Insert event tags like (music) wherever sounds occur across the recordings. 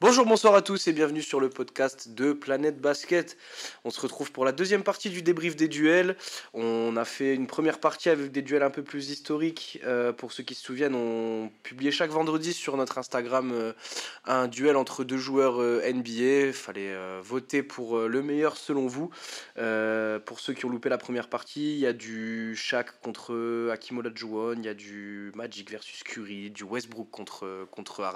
Bonjour, bonsoir à tous et bienvenue sur le podcast de Planète Basket. On se retrouve pour la deuxième partie du débrief des duels. On a fait une première partie avec des duels un peu plus historiques. Euh, pour ceux qui se souviennent, on publiait chaque vendredi sur notre Instagram euh, un duel entre deux joueurs euh, NBA. Fallait voter pour le meilleur selon vous. pour ceux qui ont loupé la première partie, il y a du Shaq contre Hakim Olajuwon, il y a du Magic versus Curry, du Westbrook contre, contre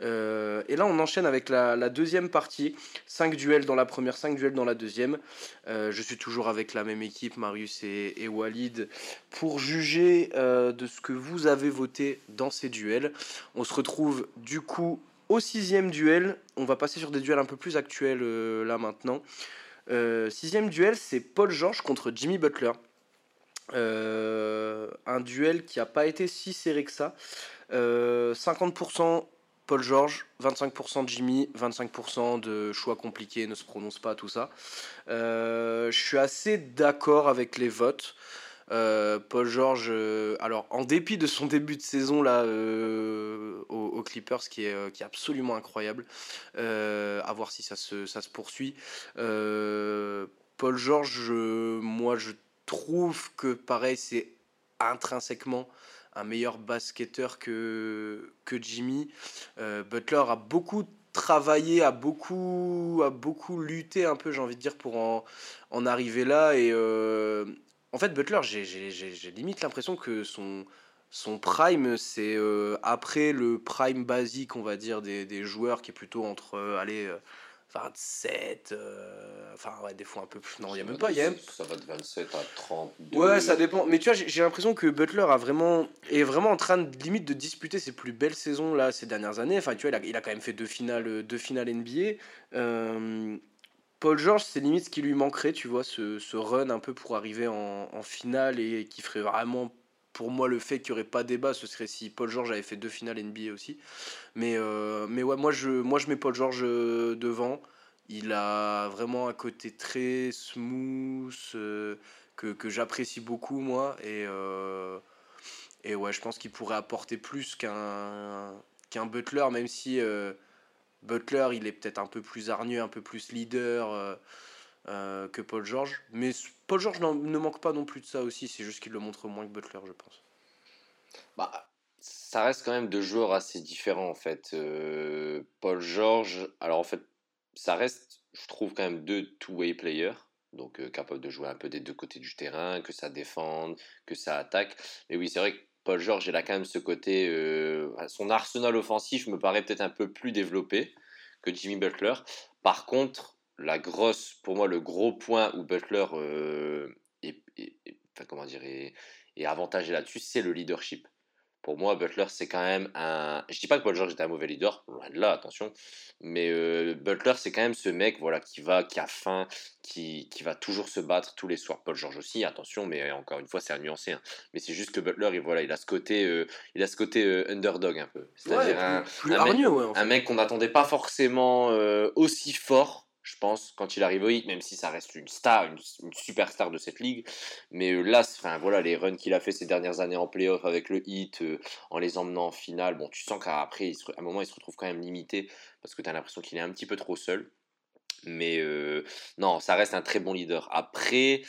et là, on enchaîne avec la, deuxième partie. 5 duels dans la première, 5 duels dans la deuxième. Euh, je suis toujours avec la même équipe, Marius et, Walid, pour juger euh, de ce que vous avez voté dans ces duels. On se retrouve du coup au sixième duel. On va passer sur des duels un peu plus actuels euh, là maintenant. sixième duel, c'est Paul George contre Jimmy Butler. un duel qui n'a pas été si serré que ça. 50% Paul George, 25% de Jimmy, 25% de choix compliqués, ne se prononce pas, tout ça. Euh, je suis assez d'accord avec les votes. Euh, Paul George, euh, alors en dépit de son début de saison là aux, Clippers, qui est, qui est absolument incroyable, à voir si ça se, ça se poursuit. Paul George, moi je trouve que pareil, c'est intrinsèquement un meilleur basketteur que, que Jimmy. Euh, Butler a beaucoup travaillé, a beaucoup, a beaucoup lutté un peu, j'ai envie de dire, pour en, en arriver là. Et euh, en fait, Butler, j'ai limite l'impression que son, son prime, c'est euh, après le prime basique, on va dire, des, des joueurs qui est plutôt entre, allez, 27, euh, enfin ouais, des fois un peu plus. Non, il n'y a même pas. Y a... Ça va de 27 à 30. Ouais, ça dépend. Mais tu vois, j'ai l'impression que Butler a vraiment, est vraiment en train de limite de disputer ses plus belles saisons là, ces dernières années. Enfin, tu vois, il a, il a quand même fait deux finales, deux finales NBA. Euh, Paul George, c'est limite ce qui lui manquerait, tu vois, ce, ce run un peu pour arriver en, en finale et qui ferait vraiment pour moi, le fait qu'il n'y aurait pas débat, ce serait si Paul George avait fait deux finales NBA aussi. Mais, euh, mais ouais, moi je, moi je mets Paul George euh, devant. Il a vraiment un côté très smooth euh, que, que j'apprécie beaucoup, moi. Et, et ouais, je pense qu'il pourrait apporter plus qu'un qu'un Butler, même si Butler, il est peut-être un peu plus hargneux, un peu plus leader. Euh, que Paul George. Mais Paul George ne manque pas non plus de ça aussi, c'est juste qu'il le montre moins que Butler, je pense. Bah, ça reste quand même deux joueurs assez différents en fait. Euh, Paul George, alors en fait, ça reste, je trouve, quand même deux two-way players. Donc euh, capable de jouer un peu des deux côtés du terrain, que ça défende, que ça attaque. Mais oui, c'est vrai que Paul George, il a quand même ce côté. son arsenal offensif me paraît peut-être un peu plus développé que Jimmy Butler. Par contre, la grosse, pour moi, le gros point où Butler euh, est, enfin, comment dire, est, avantagé là-dessus, c'est le leadership. Pour moi, Butler, c'est quand même un. Je dis pas que Paul George était un mauvais leader, loin de là, attention. Mais euh, Butler, c'est quand même ce mec, voilà, qui va, qui a faim, qui, qui, va toujours se battre tous les soirs. Paul George aussi, attention, mais encore une fois, c'est à nuancer. Hein. Mais c'est juste que Butler, il, voilà, il a ce côté, euh, il a ce côté underdog un peu. C'est-à-dire un, un, mec qu'on n'attendait pas forcément aussi fort je pense, quand il arrive au hit, même si ça reste une star, une, superstar de cette ligue. Mais euh, là, enfin, voilà, les runs qu'il a fait ces dernières années en playoff avec le hit, euh, en les emmenant en finale, bon, tu sens qu'après, à un moment, il se retrouve quand même limité parce que tu as l'impression qu'il est un petit peu trop seul. Mais euh, non, ça reste un très bon leader. Après,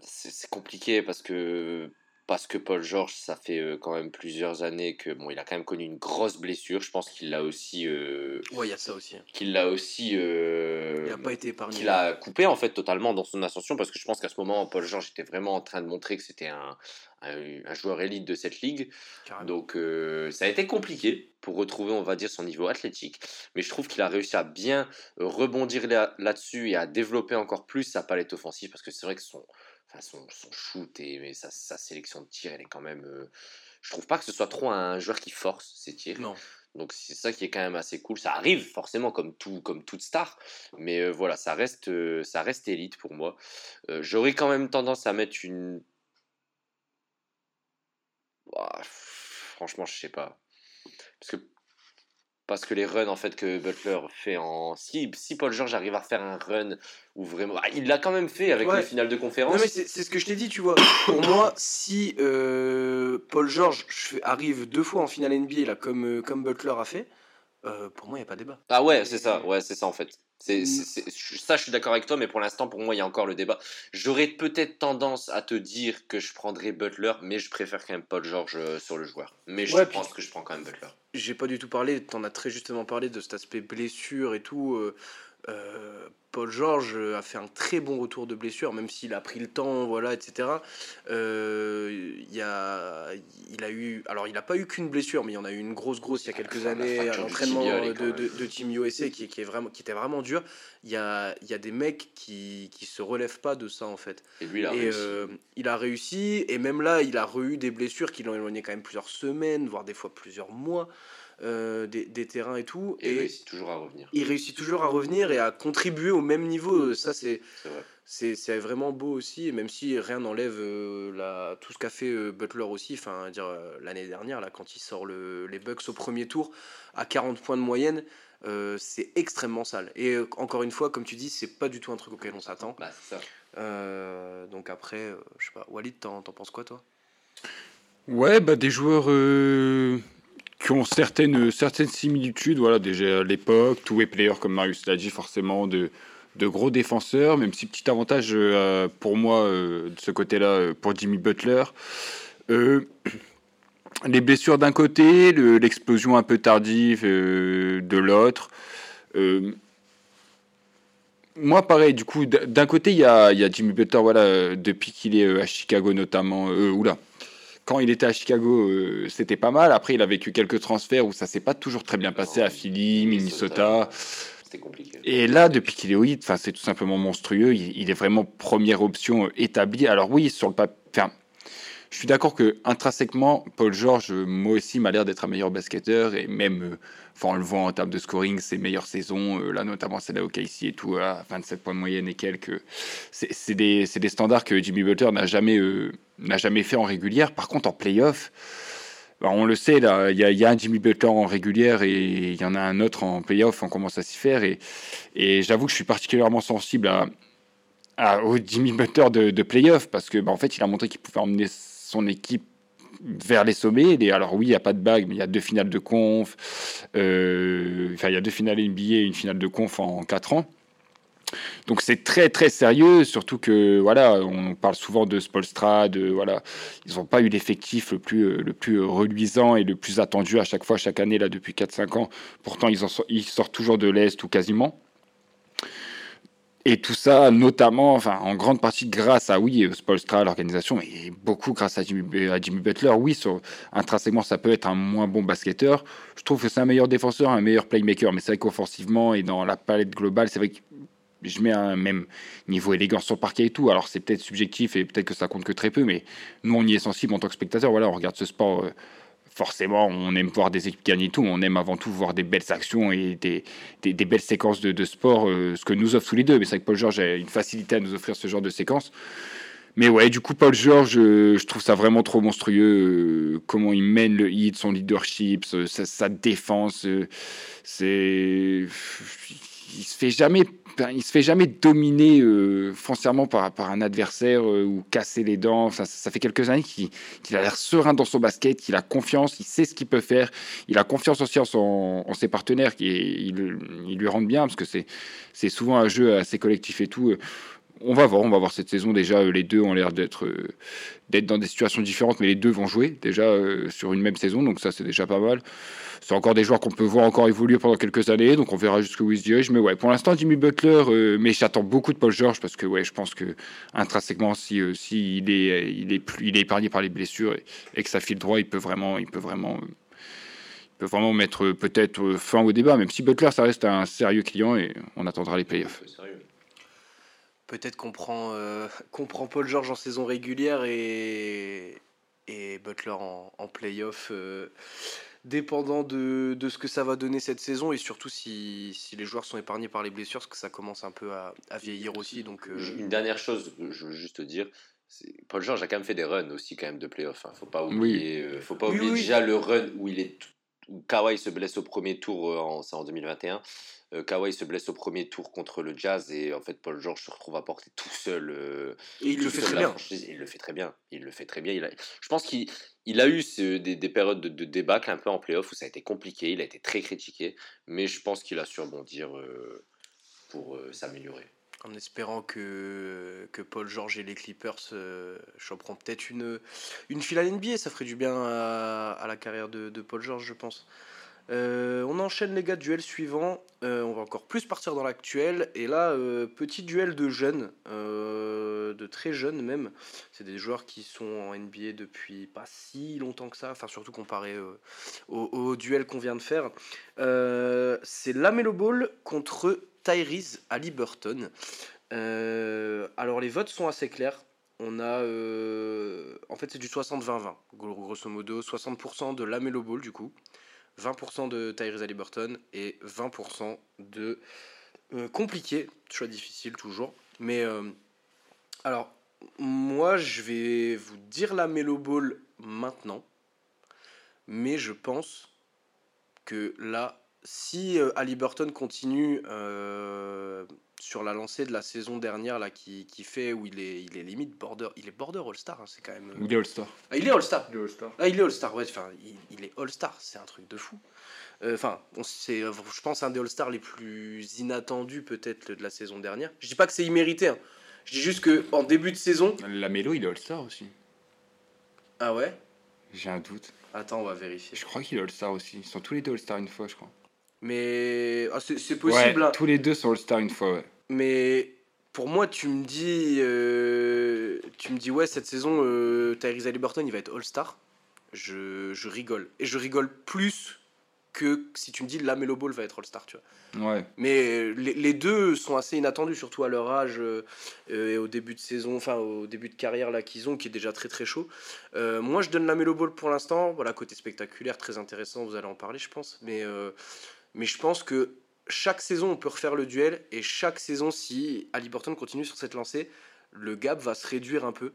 c'est compliqué parce que parce que Paul George, ça fait euh, quand même plusieurs années que bon, il a quand même connu une grosse blessure. Je pense qu'il l'a aussi. Euh, ouais, il y a ça aussi. Hein. Qu'il l'a aussi. Euh, il n'a pas été épargné. Qu'il a coupé en fait totalement dans son ascension parce que je pense qu'à ce moment, Paul George était vraiment en train de montrer que c'était un, un, joueur élite de cette ligue. Donc ça a été compliqué pour retrouver, on va dire, son niveau athlétique. Mais je trouve qu'il a réussi à bien rebondir là-dessus et à développer encore plus sa palette offensive parce que c'est vrai que son son, shoot et sa, sélection de tir, elle est quand même. Euh, je trouve pas que ce soit trop un joueur qui force ses tirs. Non. Donc c'est ça qui est quand même assez cool. Ça arrive forcément comme tout, comme toute star, mais euh, voilà, ça reste, euh, ça reste élite pour moi. J'aurais quand même tendance à mettre une. franchement, je sais pas, parce que parce que les runs en fait que Butler fait en si, si Paul George arrive à faire un run où vraiment ah, il l'a quand même fait avec les finales de conférence. Non mais c'est ce que je t'ai dit, tu vois. Pour (coughs) moi, si euh, Paul George arrive deux fois en finale NBA là comme euh, comme Butler a fait, euh, pour moi il y a pas débat. Ah ouais, c'est ça, ouais c'est ça en fait. C'est, ça, je suis d'accord avec toi, mais pour l'instant, pour moi, il y a encore le débat. J'aurais peut-être tendance à te dire que je prendrais Butler, mais je préfère quand même Paul George sur le joueur. Mais je pense que je prends quand même Butler j'ai pas du tout parlé, tu en as très justement parlé de cet aspect blessure et tout. Euh, euh, Paul George a fait un très bon retour de blessure, même s'il a pris le temps, voilà, etc. Euh, il, a, il a eu, alors il n'a pas eu qu'une blessure, mais il y en a eu une grosse, grosse il y a quelques années, à l'entraînement de, de, Team USA qui, qui, est vraiment, qui était vraiment dur. Il y a, il y a des mecs qui, qui se relèvent pas de ça en fait. Et lui, il a réussi. il a réussi, et même là, il a eu des blessures qui l'ont éloigné quand même plusieurs semaines, voire des fois plusieurs mois. Euh, des, des, terrains et tout. Et, il réussit toujours à revenir. Il réussit toujours à revenir et à contribuer au même niveau. Ça, c'est c'est vraiment beau aussi, même si rien n'enlève euh, tout ce qu'a fait euh, Butler aussi. Enfin, dire l'année dernière, là, quand il sort le, les Bucks au premier tour à 40 points de moyenne, c'est extrêmement sale. Et encore une fois, comme tu dis, c'est pas du tout un truc auquel on s'attend. Bah, donc après, je sais pas, Walid, t'en penses quoi toi? Ouais, bah des joueurs qui ont certaines, certaines similitudes. Voilà, déjà à l'époque, two-way player, comme Marius l'a dit, forcément de, de gros défenseurs, même si petit avantage euh, pour moi euh, de ce côté-là euh, pour Jimmy Butler. (clears throat) les blessures d'un côté, l'explosion un peu tardive de l'autre. moi, pareil, du coup, d'un côté, il y a, y a, Jimmy Butler, voilà, depuis qu'il est à Chicago notamment. oula, quand il était à Chicago, euh, c'était pas mal. Après, il a vécu quelques transferts où ça s'est pas toujours très bien passé à Philly, Minnesota. C'était compliqué. Et là, depuis qu'il est au hit, c'est tout simplement monstrueux. Il, est vraiment première option établie. Alors oui, sur le papier, je suis d'accord que intrinsèquement, Paul George, moi aussi, m'a l'air d'être un meilleur basketteur et même, euh, enfin, on le en termes de scoring, ses meilleures saisons, euh, là notamment celle là au KC et tout, à 27 points de moyenne et quelques, c'est des, des, standards que Jimmy Butler n'a jamais, n'a jamais fait en régulière. Par contre, en playoff, bah, on le sait, il y, a un Jimmy Butler en régulière et il y en a un autre en playoff, on commence à s'y faire. Et, et j'avoue que je suis particulièrement sensible à, au Jimmy Butler de, de playoff parce que bah, en fait, il a montré qu'il pouvait emmener son équipe vers les sommets. Et alors oui, il n'y a pas de bague, mais il y a deux finales de conf. Euh, enfin, il y a deux finales NBA et une finale de conf en quatre ans. Donc c'est très très sérieux, surtout que voilà, on parle souvent de Spolstra, de voilà, ils n'ont pas eu l'effectif le plus le plus reluisant et le plus attendu à chaque fois chaque année là depuis 4-5 ans. Pourtant ils, en, ils sortent toujours de l'est ou quasiment. Et tout ça, notamment, enfin, en grande partie grâce à, oui, Spolstra, l'organisation, mais beaucoup grâce à Jimmy, Butler. Oui, intrinsèquement, ça peut être un moins bon basketteur. Je trouve que c'est un meilleur défenseur, un meilleur playmaker, mais c'est vrai qu'offensivement et dans la palette globale, c'est vrai que je mets un même niveau élégance sur parquet et tout. Alors, c'est peut-être subjectif et peut-être que ça compte que très peu, mais nous, on y est sensible en tant que spectateur. Voilà, on regarde ce sport. Euh, forcément, on aime voir des équipes gagner tout, on aime avant tout voir des belles actions et des, belles séquences de, sport, euh, ce que nous offre tous les deux. Mais c'est vrai que Paul George a une facilité à nous offrir ce genre de séquences. Mais ouais, du coup, Paul George, euh, je trouve ça vraiment trop monstrueux. Euh, comment il mène le hit, son leadership, sa défense. c'est. Il se fait jamais il se fait jamais dominer euh, foncièrement par, par, un adversaire euh, ou casser les dents. Ça, ça fait quelques années qu'il a l'air serein dans son basket, qu'il a confiance, il sait ce qu'il peut faire. Il a confiance aussi en, en ses partenaires qui il, lui rendent bien parce que c'est souvent un jeu assez collectif et tout. On va voir, on va voir cette saison déjà. Les deux ont l'air d'être euh, d'être dans des situations différentes, mais les deux vont jouer déjà euh, sur une même saison, donc ça c'est déjà pas mal. C'est encore des joueurs qu'on peut voir encore évoluer pendant quelques années, donc on verra jusqu'où ils dirigent. Mais ouais, pour l'instant Jimmy Butler, euh, mais j'attends beaucoup de Paul George parce que ouais, je pense que intrinsèquement, si, euh, il est il est plus il est épargné par les blessures et, que ça file droit, il peut vraiment il peut vraiment il peut vraiment mettre peut-être fin au débat, même si Butler ça reste un sérieux client et on attendra les playoffs. Peut-être qu'on prend, euh, (laughs) prend, Paul George en saison régulière et, et Butler en, en playoff, euh, dépendant de, de, ce que ça va donner cette saison et surtout si, si, les joueurs sont épargnés par les blessures, parce que ça commence un peu à, à vieillir aussi. Donc, euh, Une dernière chose, je veux juste te dire, Paul George a quand même fait des runs aussi quand même de playoff. Hein. Faut pas oublier, faut pas oublier déjà le run où il est Kawhi se blesse au premier tour, en, c'est en 2021. Euh, Kawhi se blesse au premier tour contre le Jazz et en fait Paul George se retrouve à porter tout seul. et il le fait très bien. Il le fait très bien. Il le fait très bien. Il a, je pense qu'il il a eu des, des, périodes de, de, débâcle un peu en playoff où ça a été compliqué. Il a été très critiqué, mais je pense qu'il a su rebondir pour s'améliorer en espérant que, que Paul George et les Clippers euh, choperont peut-être une, une finale NBA. Ça ferait du bien à, la carrière de, Paul George, je pense. Euh, on enchaîne les gars, duel suivant. Euh, on va encore plus partir dans l'actuel. Et là, petit duel de jeunes, de très jeunes même. C'est des joueurs qui sont en NBA depuis pas si longtemps que ça, enfin surtout comparé au, au, duel qu'on vient de faire. C'est Lamelo Ball contre Tyrese Halliburton. Euh, alors les votes sont assez clairs. On a, euh, en fait, c'est du 60-20-20, grosso modo, 60% de Lamelo Ball du coup, 20% de Tyrese Halliburton et 20% de euh, compliqué, choix difficile toujours. Mais alors, moi, je vais vous dire Lamelo Ball maintenant, mais je pense que là, si euh, Burton continue euh, sur la lancée de la saison dernière là, qui, qui, fait où il est, il est limite border, il est border All-Star, hein, c'est quand même. Il est All-Star. Ah, il est All-Star. Il est All-Star. Ah, il est All-Star, ouais, enfin, il, est All-Star, c'est un truc de fou. Euh, enfin, c'est, je pense, un des All-Stars les plus inattendus peut-être de la saison dernière. Je dis pas que c'est immérité, hein. je dis juste que en début de saison. La Mélo, il est All-Star aussi. Ah ouais? J'ai un doute. Attends, on va vérifier. Je crois qu'il est All-Star aussi. Ils sont tous les deux All-Star une fois, je crois. Mais ah, c'est possible. Hein. Tous les deux sont All-Star une fois, ouais. Mais pour moi, tu me dis, euh, tu me dis ouais, cette saison, euh, Tyrese Halliburton, il va être All-Star. Je, je, rigole. Et je rigole plus que si tu me dis Lamelo Ball va être All-Star, tu vois. Ouais. Mais les, les, deux sont assez inattendus, surtout à leur âge euh, et au début de saison, enfin au début de carrière là qu'ils ont, qui est déjà très très chaud. Euh, moi, je donne Lamelo Ball pour l'instant. Voilà, côté spectaculaire, très intéressant, vous allez en parler, je pense. Mais mais je pense que chaque saison, on peut refaire le duel. Et chaque saison, si Burton continue sur cette lancée, le gap va se réduire un peu.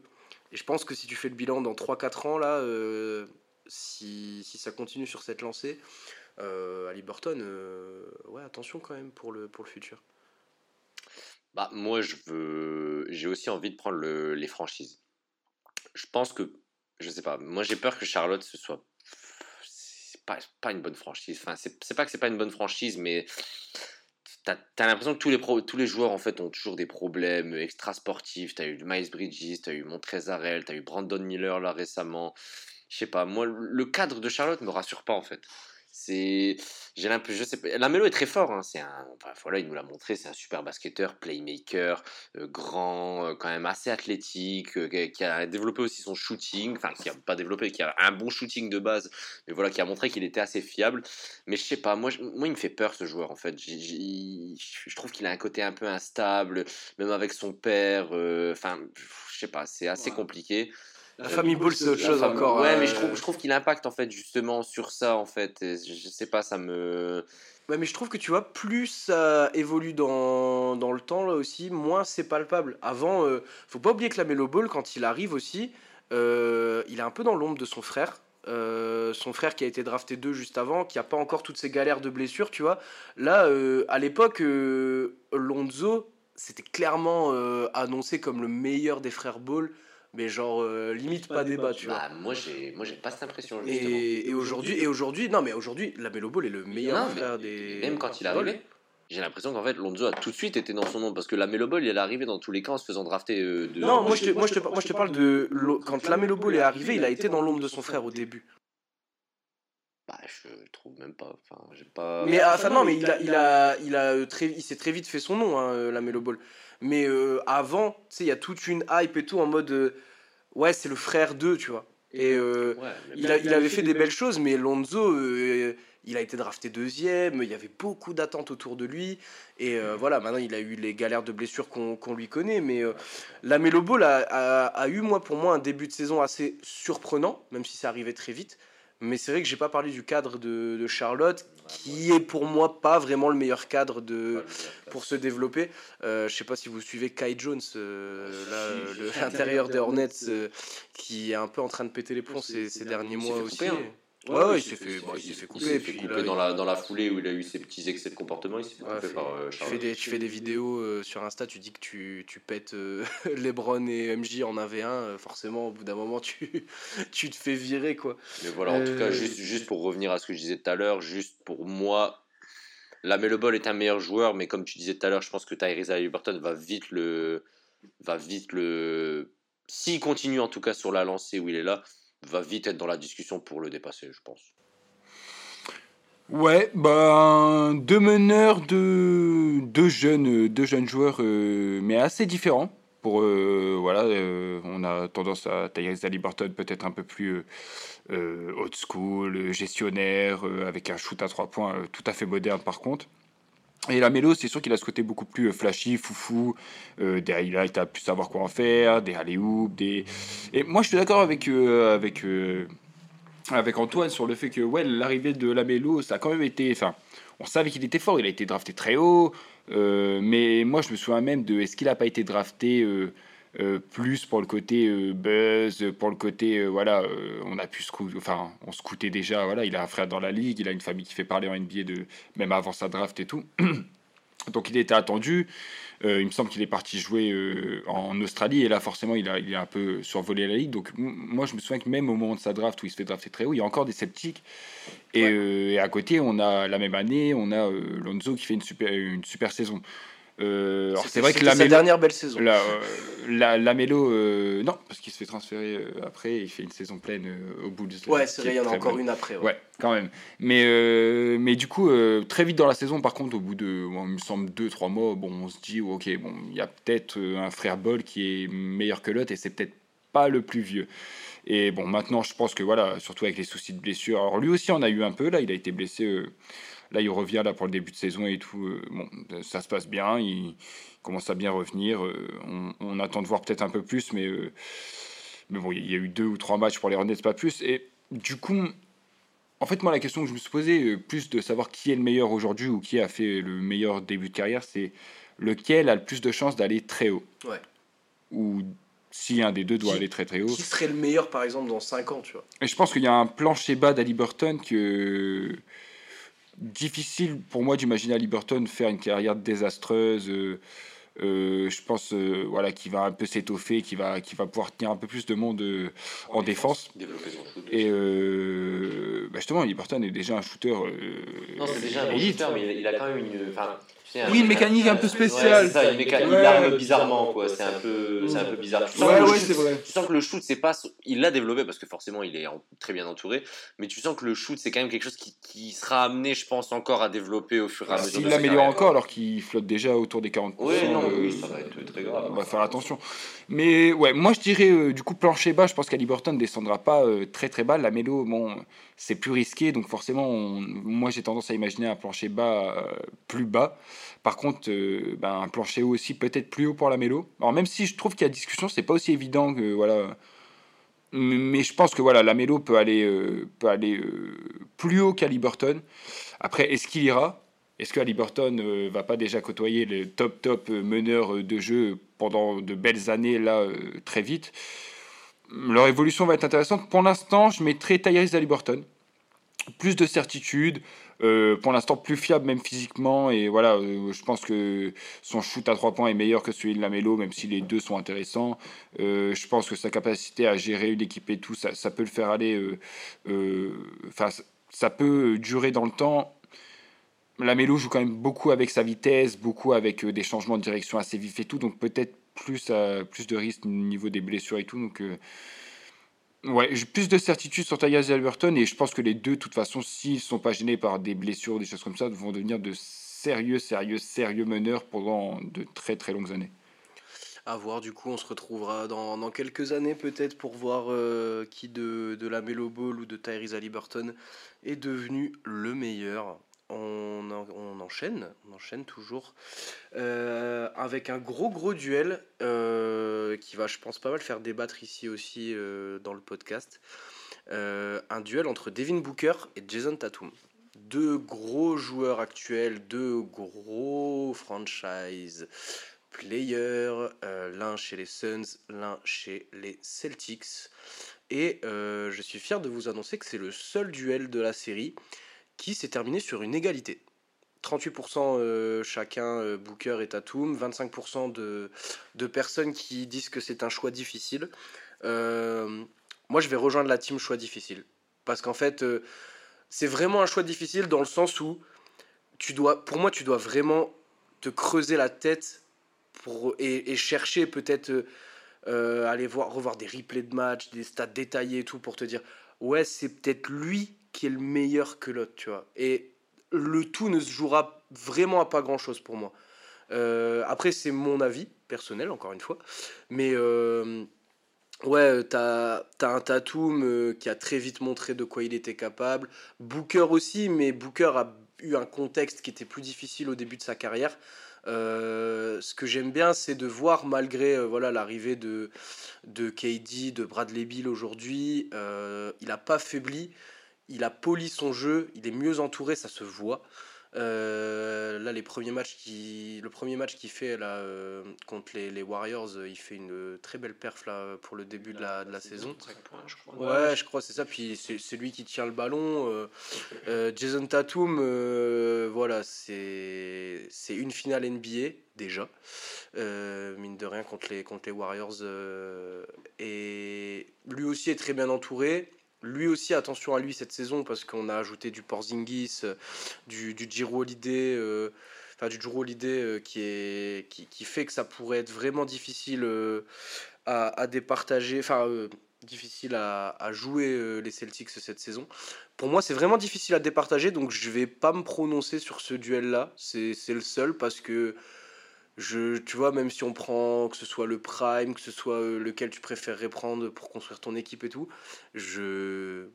Et je pense que si tu fais le bilan dans 3-4 ans, là, euh, si, si, ça continue sur cette lancée, euh, Burton, euh, ouais, attention quand même pour le, pour le futur. Bah, moi, je veux... j'ai aussi envie de prendre le, les franchises. Je pense que, je sais pas, moi j'ai peur que Charlotte se soit pas, une bonne franchise. Enfin, c'est pas que c'est pas une bonne franchise, mais t'as as, l'impression que tous les, tous les joueurs en fait ont toujours des problèmes extra sportifs. T'as eu Miles Bridges, t'as eu Montrezarel, t'as eu Brandon Miller là récemment. Je sais pas, moi le cadre de Charlotte me rassure pas en fait. C'est, j'ai l'impression, je sais pas, Lamelo est très fort. Hein, c'est un, enfin, voilà, il nous l'a montré, c'est un super basketteur, playmaker, euh, grand, euh, quand même assez athlétique, euh, qui, a développé aussi son shooting, enfin qui a pas développé, qui a un bon shooting de base, mais voilà, qui a montré qu'il était assez fiable. Mais je sais pas, moi, moi, il me fait peur ce joueur en fait. je trouve qu'il a un côté un peu instable, même avec son père. Enfin, je sais pas, c'est assez compliqué. La famille Bull, c'est autre chose encore. Ouais, mais je trouve, je trouve qu'il impacte en fait justement sur ça en fait. je sais pas, ça me. Ouais, mais je trouve que tu vois, plus ça évolue dans, dans le temps là aussi, moins c'est palpable. Avant, euh, faut pas oublier que la Melo Ball, quand il arrive aussi, euh, il est un peu dans l'ombre de son frère. Euh, son frère qui a été drafté 2 juste avant, qui a pas encore toutes ces galères de blessures, tu vois. Là, à l'époque, Lonzo, c'était clairement annoncé comme le meilleur des frères Ball mais genre euh, limite pas, débat, tu vois. Bah, moi j'ai moi j'ai pas cette impression Et, et aujourd'hui et aujourd'hui non mais aujourd'hui la Bello Ball est le meilleur frère des même quand il est arrivé. J'ai l'impression qu'en fait Lonzo a tout de suite été dans son nom parce que la Melo Ball il est arrivé dans tous les cas en se faisant drafter euh, de... Non, moi je te, moi, je te, moi je te parle de quand la Melo Ball est arrivé, il a été dans l'ombre de son frère au début. Bah, je trouve même pas. Enfin, j'ai pas. Mais enfin non, mais il a, il a, il a euh, très, il s'est très vite fait son nom, hein, la Melo Ball. Mais avant, tu sais, il y a toute une hype et tout en mode ouais, c'est le frère d'eux, tu vois. Et euh, il, il, avait fait des belles choses, mais Lonzo, euh, il a été drafté deuxième, il y avait beaucoup d'attentes autour de lui. Et euh, voilà, maintenant il a eu les galères de blessures qu'on lui connaît. Mais la Melo Ball a, a, eu, moi, pour moi, un début de saison assez surprenant, même si ça arrivait très vite. Mais c'est vrai que j'ai pas parlé du cadre de, de, Charlotte, qui est pour moi pas vraiment le meilleur cadre de, pour se développer. Euh, je sais pas si vous suivez Kai Jones, euh, l'intérieur des Hornets, euh, qui est un peu en train de péter les plombs ces, ces derniers mois aussi. Hein. Ouais, ouais, il s'est fait, bon, il s'est fait Il couper. s'est et fait puis couper là, dans, la, dans la foulée où il a eu ses petits excès de comportement. Il s'est fait Ouais, couper fait- par euh, tu, fais des, tu fais des vidéos euh, sur Insta, tu dis que tu, tu pètes euh, (laughs) Lebron et MJ en 1v1, euh, forcément au bout d'un moment tu, (laughs) tu te fais virer quoi. Mais voilà, en tout cas, juste, juste pour revenir à ce que je disais tout à l'heure, juste pour moi, la Melo Ball est un meilleur joueur, mais comme tu disais tout à l'heure, je pense que Tyrese Haliburton va vite le. va vite le. S'il continue en tout cas sur la lancée où il est là, va vite être dans la discussion pour le dépasser, je pense. Ouais, ben deux meneurs de deux jeunes, deux jeunes joueurs, euh, mais assez différents. Pour euh, voilà, euh, on a tendance à Tyrese Haliburton peut-être un peu plus old school, gestionnaire, avec un shoot à trois points tout à fait moderne par contre. Et la Mélo, c'est sûr qu'il a ce côté beaucoup plus euh, flashy, foufou, euh, des highlights à plus savoir quoi en faire, des alley des. Et moi, je suis d'accord avec euh, avec euh, avec Antoine sur le fait que ouais, l'arrivée de la Mélo, ça a quand même été. Enfin, on savait qu'il était fort, il a été drafté très haut, mais moi, je me souviens même de est-ce qu'il n'a pas été drafté. Euh, plus pour le côté euh, buzz, pour le côté euh, voilà, on a pu se enfin on se déjà, voilà, il a un frère dans la ligue, il a une famille qui fait parler en NBA de même avant sa draft et tout. (clears throat) Donc il était attendu. Euh, il me semble qu'il est parti jouer euh, en Australie et là forcément il a, il a un peu survolé la ligue. Donc moi je me souviens que même au moment de sa draft où il se fait drafter très haut, il y a encore des sceptiques. Et, Ouais. euh, et à côté on a la même année, on a Lonzo qui fait une super, une super saison. Euh, alors c'est vrai que la sa Melo, dernière belle saison. la, euh, la, la Melo, euh, non parce qu'il se fait transférer euh, après, il fait une saison pleine au Bulls. Ouais, c'est vrai, il y en a encore bonne. une après. ouais. Ouais, quand même. Mais, mais du coup, très vite dans la saison, par contre, au bout de, bon, il me semble, 2-3 mois, bon, on se dit, ok, bon, il y a peut-être un frère Ball qui est meilleur que l'autre et c'est peut-être pas le plus vieux. Et bon, maintenant, je pense que voilà, surtout avec les soucis de blessure. Alors, lui aussi en a eu un peu, là, il a été blessé. Là, il revient là pour le début de saison et tout. euh, bon, ça se passe bien, il commence à bien revenir. euh, on, on attend de voir peut-être un peu plus, mais, euh, mais bon, il y a eu deux ou trois matchs pour les Hornets, pas plus. Et du coup, en fait, moi, la question que je me suis posée, plus de savoir qui est le meilleur aujourd'hui ou qui a fait le meilleur début de carrière, c'est lequel a le plus de chances d'aller très haut? Ouais. Ou si un des deux doit Qui- aller très très haut. Qui serait le meilleur par exemple dans 5 ans, tu vois? Et je pense qu'il y a un plancher bas d'Aliburton que difficile pour moi d'imaginer Aliburton faire une carrière désastreuse. euh, euh, je pense euh, voilà qu'il va un peu s'étoffer, qu'il va qu'il va pouvoir tenir un peu plus de monde euh, en défense. Et bah justement, Aliburton est déjà un shooter. Non, c'est déjà un bon élite. shooter, mais il, il a quand même une. Oui, une mécanique un peu spéciale. Ouais, c'est ça, une mécanique. Ouais. Il arme bizarrement, quoi. C'est un peu, c'est un peu bizarre. Tu sens Ouais, que le ouais, shoot- c'est vrai. Tu sens que le shoot, c'est pas. Il l'a développé parce que forcément, il est très bien entouré. Mais tu sens que le shoot, c'est quand même quelque chose qui, qui sera amené, je pense, encore à développer au fur et à mesure. S'il l'améliore encore alors qu'il flotte déjà autour des 40%. Oui, non, euh, oui, ça va être très grave. On va faire attention. Mais ouais, moi je dirais euh, du coup plancher bas, je pense qu'Aliburton ne descendra pas euh, très très bas. La mélo, bon, c'est plus risqué, donc forcément, on- moi j'ai tendance à imaginer un plancher bas euh, plus bas. Par contre, euh, ben, un plancher haut aussi peut-être plus haut pour la mélo. Alors même si je trouve qu'il y a discussion, c'est pas aussi évident que voilà. Mais je pense que voilà, la peut aller, euh, peut aller euh, plus haut qu'Aliburton. Après, est-ce qu'il ira? Est-ce que Haliburton euh, va pas déjà côtoyer le top top meneur de jeu pendant de belles années là très vite? Leur évolution va être intéressante. Pour l'instant, je mettrai Tyrese Haliburton. Plus de certitude, euh, pour l'instant plus fiable même physiquement et voilà, euh, je pense que son shoot à trois points est meilleur que celui de Lamelo même si les deux sont intéressants. Euh, je pense que sa capacité à gérer une équipe et tout, ça, ça peut le faire aller, enfin ça- peut durer dans le temps. Lamelo joue quand même beaucoup avec sa vitesse, beaucoup avec des changements de direction assez vifs et tout, donc peut-être plus, euh, plus de risques au niveau des blessures et tout. Donc, ouais, j'ai plus de certitude sur Tyus Alberton et je pense que les deux, de toute façon, s'ils ne sont pas gênés par des blessures des choses comme ça, vont devenir de sérieux, sérieux, sérieux meneurs pendant de très très longues années. À voir, du coup, on se retrouvera dans, dans quelques années peut-être pour voir euh, qui de, de la Melo Ball ou de Tyrese Haliburton est devenu le meilleur. On, en- on enchaîne, on enchaîne toujours euh, avec un gros gros duel euh, qui va, je pense, pas mal faire débattre ici aussi euh, dans le podcast. Un duel entre Devin Booker et Jason Tatum. Deux gros joueurs actuels, deux gros franchises players, l'un chez les Suns, l'un chez les Celtics. Et je suis fier de vous annoncer que c'est le seul duel de la série qui s'est terminé sur une égalité. 38% chacun, Booker et Tatum, 25% de, de personnes qui disent que c'est un choix difficile. moi, je vais rejoindre la team choix difficile. Parce qu'en fait, c'est vraiment un choix difficile dans le sens où tu dois, pour moi, tu dois vraiment te creuser la tête pour, et, chercher peut-être euh, aller voir, revoir des replays de match, des stats détaillés et tout pour te dire ouais, c'est peut-être lui qui est le meilleur que l'autre, tu vois. Et le tout ne se jouera vraiment à pas grand chose pour moi. Euh, après, c'est mon avis personnel, encore une fois. Mais euh, ouais, t'as as un Tatum qui a très vite montré de quoi il était capable. Booker aussi, mais Booker a eu un contexte qui était plus difficile au début de sa carrière. Euh, ce que j'aime bien, c'est de voir, malgré euh, voilà l'arrivée de, de KD, de Bradley Bill aujourd'hui, euh, il n'a pas faibli, il a poli son jeu, il est mieux entouré, ça se voit. Euh, là, les premiers matchs qui, le premier match qu'il fait là, euh, contre les, les, Warriors, euh, il fait une très belle perf là, pour le début de la, de la saison. Points, je crois. Ouais, je crois, c'est ça. Puis c'est lui qui tient le ballon. Jason Tatum, voilà, c'est une finale NBA déjà, mine de rien, contre les, contre les Warriors. et lui aussi est très bien entouré. Lui aussi, attention à lui cette saison parce qu'on a ajouté du Porzingis, euh, du, du Giro euh, enfin du euh, qui, est, qui, fait que ça pourrait être vraiment difficile à, à, départager, enfin difficile à, jouer les Celtics cette saison. Pour moi, c'est vraiment difficile à départager, donc je vais pas me prononcer sur ce duel-là. C'est le seul parce que je, tu vois, même si on prend que ce soit le prime, que ce soit euh, lequel tu préférerais prendre pour construire ton équipe et tout, je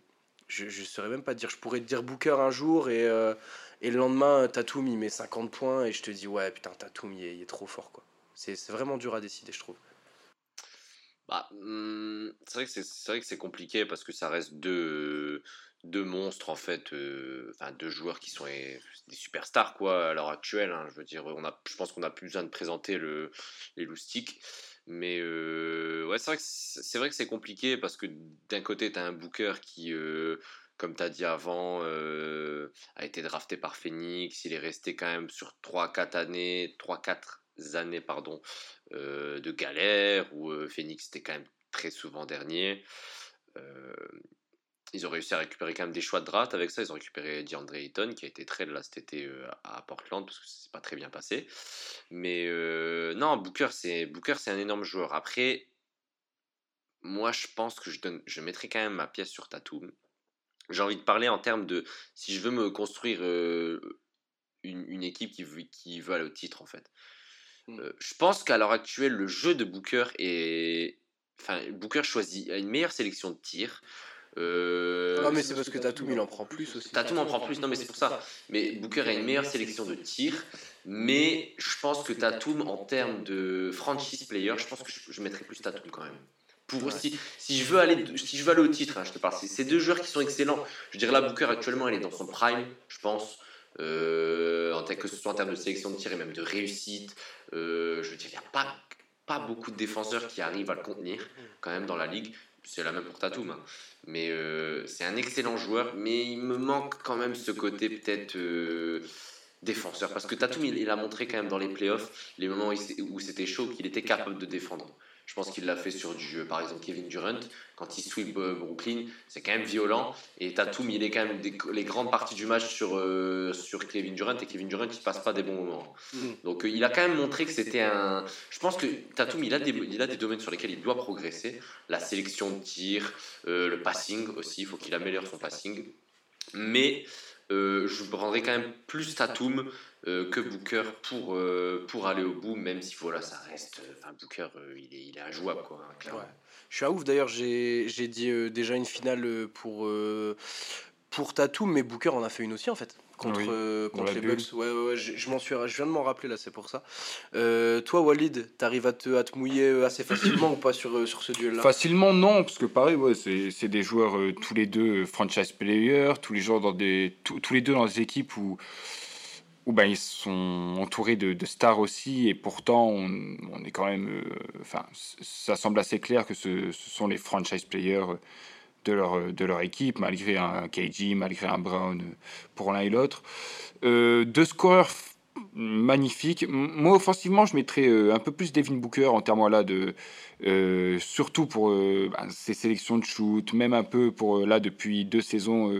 je, saurais même pas dire. Je pourrais te dire Booker un jour et, euh, et le lendemain, Tatum il met 50 points et je te dis ouais putain Tatum il est, est trop fort quoi. C'est vraiment dur à décider je trouve. Bah, hmm, c'est vrai que c'est compliqué parce que ça reste deux monstres en fait, euh, enfin deux joueurs qui sont des superstars quoi à l'heure actuelle. Hein, je veux dire, on a, je pense qu'on a plus besoin de présenter le, les loustiques. Mais euh, ouais, c'est vrai que c'est vrai que c'est compliqué parce que d'un côté tu as un Booker qui, euh, comme tu as dit avant, a été drafté par Phoenix. Il est resté quand même sur 3-4 années, 3-4 années pardon, de galère où Phoenix était quand même très souvent dernier. Ils ont réussi à récupérer quand même des choix de draft avec ça. Ils ont récupéré DeAndre Ayton qui a été trade là cet été euh, à Portland parce que c'est pas très bien passé. Mais euh, non, Booker c'est Booker c'est un énorme joueur. Après, moi je pense que je donne, je mettrai quand même ma pièce sur Tatum. J'ai envie de parler en termes de si je veux me construire euh, une, une, équipe qui veut, qui veut aller au titre en fait. Mmh. je pense qu'à l'heure actuelle le jeu de Booker est, enfin Booker choisit une meilleure sélection de tirs. Euh, non, mais c'est parce que Tatum il en prend plus aussi. Tatum en prend plus, non, mais c'est pour ça. Mais Booker a une meilleure sélection de tirs. Mais je pense que Tatum, en termes de franchise player, je pense que je, mettrais plus Tatum quand même. Pour, si, si, je veux aller, si je veux aller au titre, hein, je te parle, c'est deux joueurs qui sont excellents. Je dirais là, Booker actuellement, il est dans son prime, je pense. Euh, en que ce soit en termes de sélection de tirs et même de réussite. Euh, je veux dire, il n'y a pas, pas beaucoup de défenseurs qui arrivent à le contenir quand même dans la ligue. C'est la même pour Tatum. Hein. Mais euh, c'est un excellent joueur, mais il me manque quand même ce côté peut-être euh, défenseur. Parce que Tatum, il, a montré quand même dans les playoffs, les moments où c'était chaud, qu'il était capable de défendre. Je pense qu'il l'a fait sur du jeu. Par exemple, Kevin Durant, quand il sweep euh, Brooklyn, c'est quand même violent. Et Tatum, il est quand même les grandes parties du match sur, euh, sur Kevin Durant. Et Kevin Durant, il passe pas des bons moments. Mm. Donc, euh, il a quand même montré que c'était un. Je pense que Tatum, il a, des, il a des domaines sur lesquels il doit progresser. La sélection de tir, le passing aussi. Il faut qu'il améliore son passing. Mais je prendrais quand même plus Tatum euh, que Booker pour, euh, pour aller au bout, même si voilà, ça reste. Euh, enfin, Booker, il, est, il est injouable, quoi, hein, Je suis à ouf, d'ailleurs, j'ai dit déjà une finale pour, pour Tatum, mais Booker en a fait une aussi, en fait contre, contre les Bucks. Ouais, ouais, je, m'en suis, je viens de m'en rappeler là, c'est pour ça. toi, Walid, t'arrives à te, à te mouiller assez facilement ou pas sur, sur ce duel-là? Facilement, non, parce que pareil, ouais, c'est des joueurs tous les deux franchise players, tous les joueurs dans des, tous les deux dans des équipes où où ben, ils sont entourés de, stars aussi, et pourtant on, est quand même, enfin, ça semble assez clair que ce, sont les franchise players de leur, de leur équipe, malgré un KG, malgré un Brown pour l'un et l'autre. deux scoreurs magnifique. Moi, offensivement, je mettrais euh, un peu plus Devin Booker en termes là de. Euh, surtout pour euh, bah, ses sélections de shoot, même un peu pour là depuis deux saisons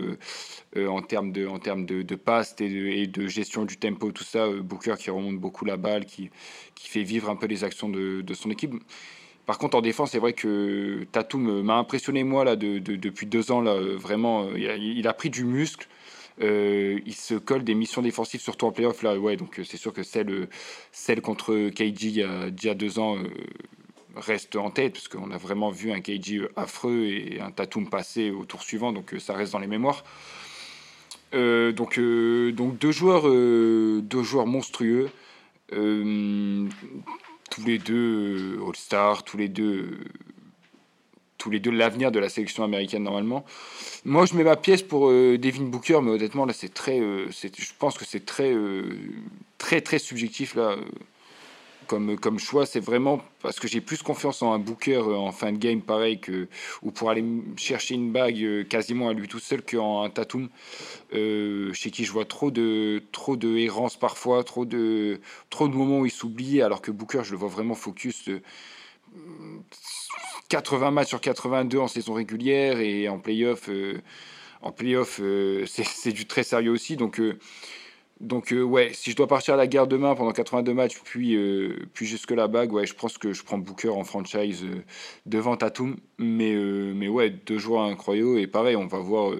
en termes de, en termes de, de et de, gestion du tempo, tout ça. Booker qui remonte beaucoup la balle, qui, qui fait vivre un peu les actions de, de son équipe. Par contre, en défense, c'est vrai que Tatum m'a impressionné, moi, là, de, depuis deux ans. Là, vraiment, il a pris du muscle. Euh, il se colle des missions défensives, surtout en playoff. Là, ouais, donc euh, c'est sûr que celle, euh, celle contre KG il y a, deux ans reste en tête, parce qu'on a vraiment vu un KG affreux et un Tatum passé au tour suivant, donc ça reste dans les mémoires. donc, donc deux joueurs, deux joueurs monstrueux, tous les deux All-Star, tous les deux tous les deux l'avenir de la sélection américaine normalement. Moi, je mets ma pièce pour euh, Devin Booker, mais honnêtement, là, c'est très, euh, je pense que c'est très, euh, très, très subjectif là, comme, comme choix. C'est vraiment parce que j'ai plus confiance en un Booker en fin de game, pareil que ou pour aller chercher une bague quasiment à lui tout seul qu'en un Tatum, chez qui je vois trop de, trop de errance parfois, trop de, trop de moments où il s'oublie, alors que Booker, je le vois vraiment focus 80 matchs sur 82 en saison régulière et en playoff, euh, en playoff euh, c'est (laughs) du très sérieux aussi. Donc, euh, donc ouais, si je dois partir à la guerre demain pendant 82 matchs, puis, puis jusque la bague, je pense que je prends Booker en franchise devant Tatum. Mais, mais ouais, deux joueurs incroyables. Et pareil, on va voir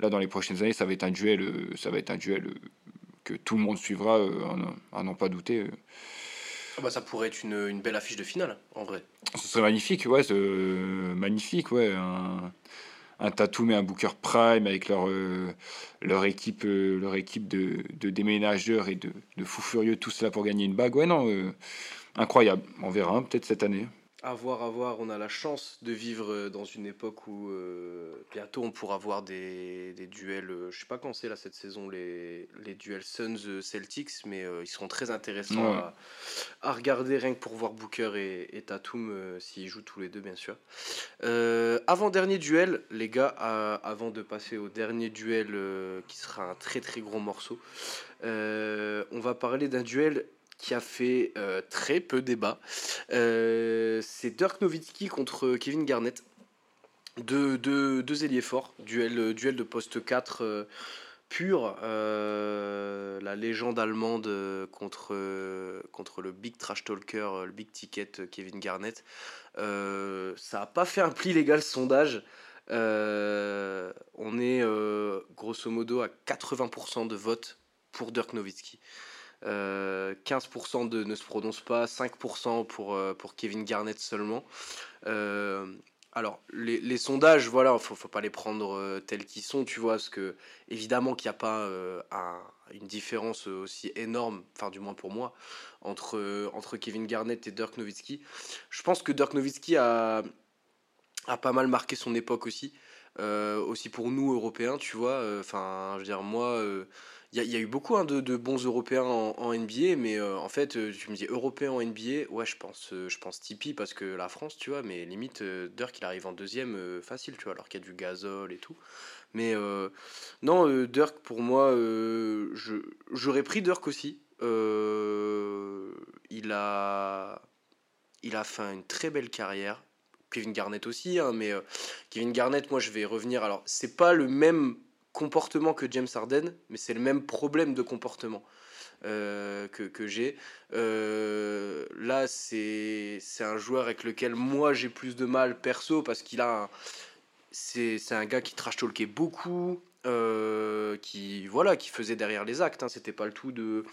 là dans les prochaines années, ça va être un duel, ça va être un duel que tout le monde suivra, à n'en pas douter. Ah bah, ça pourrait être une, une, belle affiche de finale, en vrai. Ce serait magnifique, ouais. magnifique, ouais. Un, un Tatum et un Booker Prime avec leur, euh, leur équipe, euh, leur équipe de, de, déménageurs et de, de fous furieux, tout cela pour gagner une bague. Ouais, non, euh, incroyable. On verra, hein, peut-être cette année. À voir, à voir. On a la chance de vivre euh, dans une époque où euh, bientôt on pourra voir des, des duels. Euh, je sais pas quand c'est là cette saison, les, les duels Suns-Celtics, mais ils seront très intéressants à, à, regarder rien que pour voir Booker et, et Tatum s'ils jouent tous les deux, bien sûr. avant-dernier duel, les gars, avant de passer au dernier duel qui sera un très très gros morceau, on va parler d'un duel qui a fait euh, très peu débat. Euh, c'est Dirk Nowitzki contre Kevin Garnett. Deux, deux, ailiers forts, duel, duel de poste 4 pur. Euh, la légende allemande contre, contre le big trash talker, le big ticket Kevin Garnett. ça n'a pas fait un pli légal sondage. on est grosso modo à 80% de vote pour Dirk Nowitzki. 15% euh, de ne se prononce pas, 5% pour, euh, pour Kevin Garnett seulement. Euh, alors, les, les, sondages, voilà, il faut, faut pas les prendre tels qu'ils sont, tu vois, parce que évidemment qu'il n'y a pas un, une différence aussi énorme, enfin du moins pour moi, entre, entre Kevin Garnett et Dirk Nowitzki. Je pense que Dirk Nowitzki a, a pas mal marqué son époque aussi, aussi pour nous Européens, tu vois. Enfin, je veux dire, moi il y, a eu beaucoup hein, de, de, bons Européens en, NBA, mais euh, en fait, euh, tu me dis Européen en NBA, ouais, je pense, euh, je pense Tipeee parce que la France, tu vois, mais limite, Dirk, il arrive en deuxième facile, tu vois, alors qu'il y a du gazole et tout. Mais non, Dirk, pour moi, j'aurais pris Dirk aussi. il, a, il a fait une très belle carrière. Kevin Garnett aussi, hein, mais Kevin Garnett, moi, je vais revenir. Alors, c'est pas le même comportement que James Harden, mais c'est le même problème de comportement euh, que, que j'ai. Euh, là, c'est un joueur avec lequel moi j'ai plus de mal perso parce qu'il a. C'est un gars qui trash talkait beaucoup, euh, qui, voilà, qui faisait derrière les actes. Hein. C'était pas le tout de,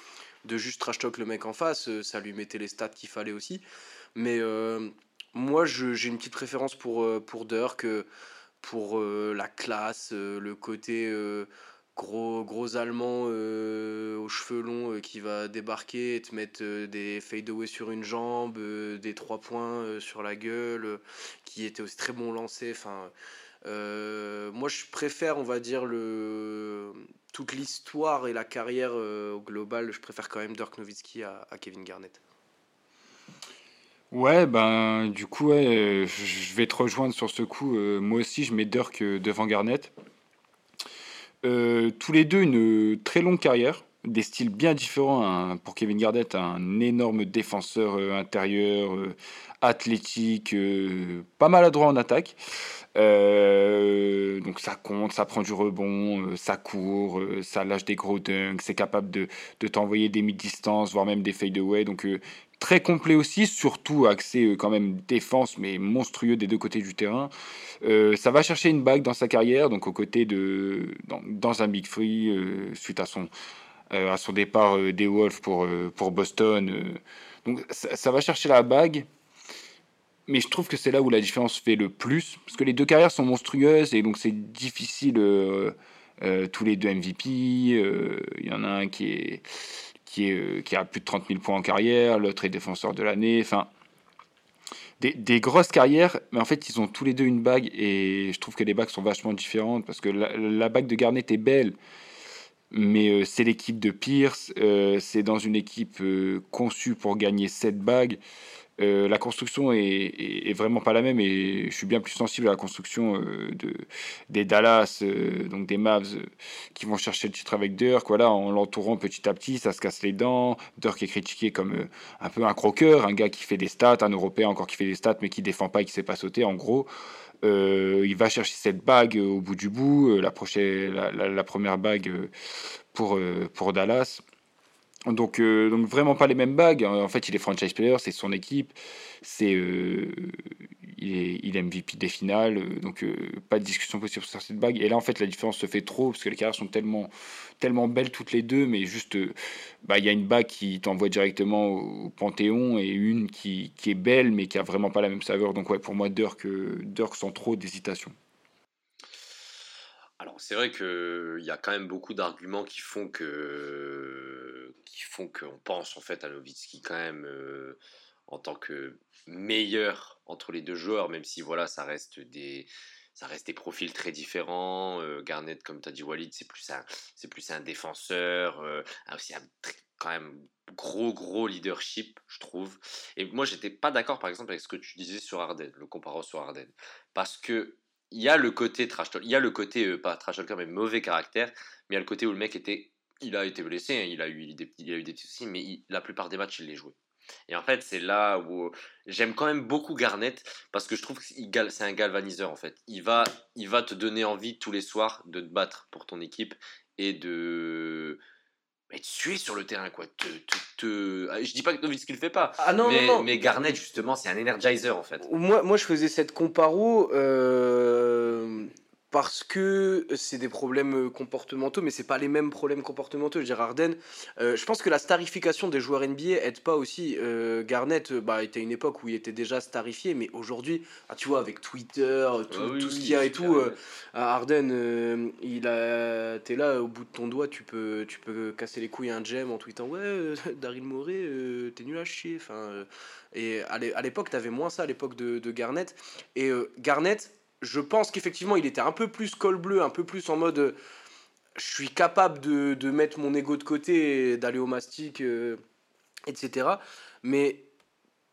de juste trash talk le mec en face, ça lui mettait les stats qu'il fallait aussi. Mais moi, j'ai une petite préférence pour, pour Dirk pour euh, la classe, euh, le côté euh, gros, gros allemand aux cheveux longs qui va débarquer et te mettre des fade-away sur une jambe, des trois points sur la gueule, qui était aussi très bon lancé. Enfin, moi, je préfère, on va dire, le... toute l'histoire et la carrière au global. Je préfère quand même Dirk Nowitzki à, Kevin Garnett. Ouais, ben du coup, je vais te rejoindre sur ce coup. moi aussi, je mets Dirk devant Garnett. tous les deux, une très longue carrière des styles bien différents. pour Kevin Garnett, un énorme défenseur euh, intérieur, euh, athlétique, euh, pas maladroit en attaque. donc ça compte, ça prend du rebond, ça court, ça lâche des gros dunks, c'est capable de, de t'envoyer des mid-distance, voire même des fadeaway. Donc très complet aussi, surtout axé quand même défense, mais monstrueux des deux côtés du terrain. ça va chercher une bague dans sa carrière, donc aux côtés de dans, un big free suite à son euh, à son départ euh, des Wolves pour, euh, pour Boston. donc ça, va chercher la bague. Mais je trouve que c'est là où la différence fait le plus. Parce que les deux carrières sont monstrueuses et donc c'est difficile. tous les deux MVP. Il y en a un qui est qui, est, qui a plus de 30 000 points en carrière, l'autre est défenseur de l'année. Enfin, des, grosses carrières, mais en fait, ils ont tous les deux une bague et je trouve que les bagues sont vachement différentes parce que la, bague de Garnett est belle, mais euh, c'est l'équipe de Pierce, euh, c'est dans une équipe euh, conçue pour gagner cette bagues. La construction est, vraiment pas la même et je suis bien plus sensible à la construction de, des Dallas, donc des Mavs qui vont chercher le titre avec Dirk. Voilà, en l'entourant petit à petit, ça se casse les dents. Dirk est critiqué comme un peu un croqueur, un gars qui fait des stats, un Européen encore qui fait des stats mais qui défend pas et qui sait pas sauter en gros. Euh, il va chercher cette bague au bout du bout, euh, la, prochaine, la, première bague euh, pour, pour Dallas. Donc, donc vraiment pas les mêmes bagues. En fait, il est franchise player, c'est son équipe, c'est il est, il est MVP des finales, donc pas de discussion possible sur cette bague. Et là, en fait, la différence se fait trop parce que les carrières sont tellement tellement belles toutes les deux, mais juste, euh, bah, il y a une bague qui t'envoie directement au, Panthéon et une qui, qui, est belle, mais qui a vraiment pas la même saveur. Donc, ouais, pour moi, Dirk, euh, Dirk sans trop d'hésitation. Alors, c'est vrai qu'il y a quand même beaucoup d'arguments qui font que qui font qu'on pense en fait à Nowitzki quand même euh, en tant que meilleur entre les deux joueurs, même si voilà, ça reste des ça reste des profils très différents. Euh, Garnett, comme tu as dit Walid, c'est plus un, plus un défenseur, euh, aussi un quand même gros gros leadership, je trouve. Et moi, j'étais pas d'accord, par exemple, avec ce que tu disais sur Arden, le comparant sur Arden, parce que il y a le côté il y a le côté euh, pas trash talker mais mauvais caractère, mais il y a le côté où le mec était, il a été blessé, hein, il a eu des, il a eu des petits soucis, mais la plupart des matchs il les jouait. Et en fait, c'est là où j'aime quand même beaucoup Garnett parce que je trouve que c'est un galvaniseur en fait. Il va, il va te donner envie tous les soirs de te battre pour ton équipe et de mais tuer sur le terrain quoi. Te, te, ah, Je dis pas que Nowitzki le fait pas. Ah non, mais, non, mais Garnett justement c'est un energizer en fait. Moi, moi je faisais cette comparo. Euh, parce que c'est des problèmes comportementaux, mais c'est pas les mêmes problèmes comportementaux. Je dirais Arden, euh, je pense que la starification des joueurs NBA aide pas aussi. Euh, Garnett, bah, était une époque où il était déjà starifié, mais aujourd'hui, ah, tu vois, avec Twitter, tout, ah tout ce qu'il y a et tout, euh, Arden, il a, t'es là au bout de ton doigt, tu peux, tu peux casser les couilles à un gem en tweetant ouais, (laughs) Daryl Morey, t'es nul à chier. Enfin, et à l'époque, t'avais moins ça à l'époque de, de Garnett. Et Garnett je pense qu'effectivement, il était un peu plus col bleu, un peu plus en mode euh, je suis capable de, mettre mon ego de côté, d'aller au mastic, euh, etc. Mais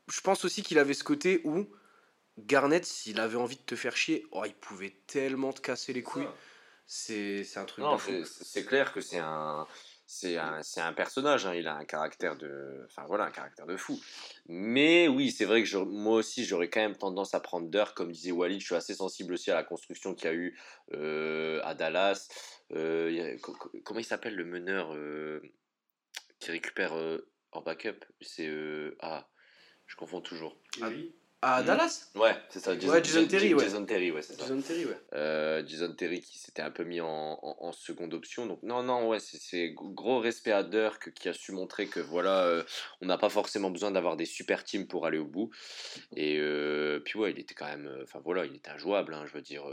je pense aussi qu'il avait ce côté où Garnett, s'il avait envie de te faire chier, oh, il pouvait tellement te casser les couilles. C'est un truc C'est clair que c'est un c'est un, un, personnage, hein, il a un caractère de, enfin voilà, un caractère de fou. Mais oui, c'est vrai que moi aussi, j'aurais quand même tendance à prendre d'heure, comme disait Walid, je suis assez sensible aussi à la construction qu'il y a eu euh, à Dallas. Euh, comment il s'appelle le meneur euh, qui récupère en backup? C'est ah, je confonds toujours. À hmm. Dallas Ouais, c'est ça. Jason, ouais, Jason Terry, ouais. Jason Terry, ouais, c'est ça. Jason Terry, ouais. Euh, Jason Terry qui s'était un peu mis en, en, seconde option. Donc, non, non, ouais, c'est gros respect à Dirk qui a su montrer que voilà, euh, on n'a pas forcément besoin d'avoir des super teams pour aller au bout. Et euh, puis, ouais, il était quand même. Enfin, voilà, il était injouable, hein, je veux dire.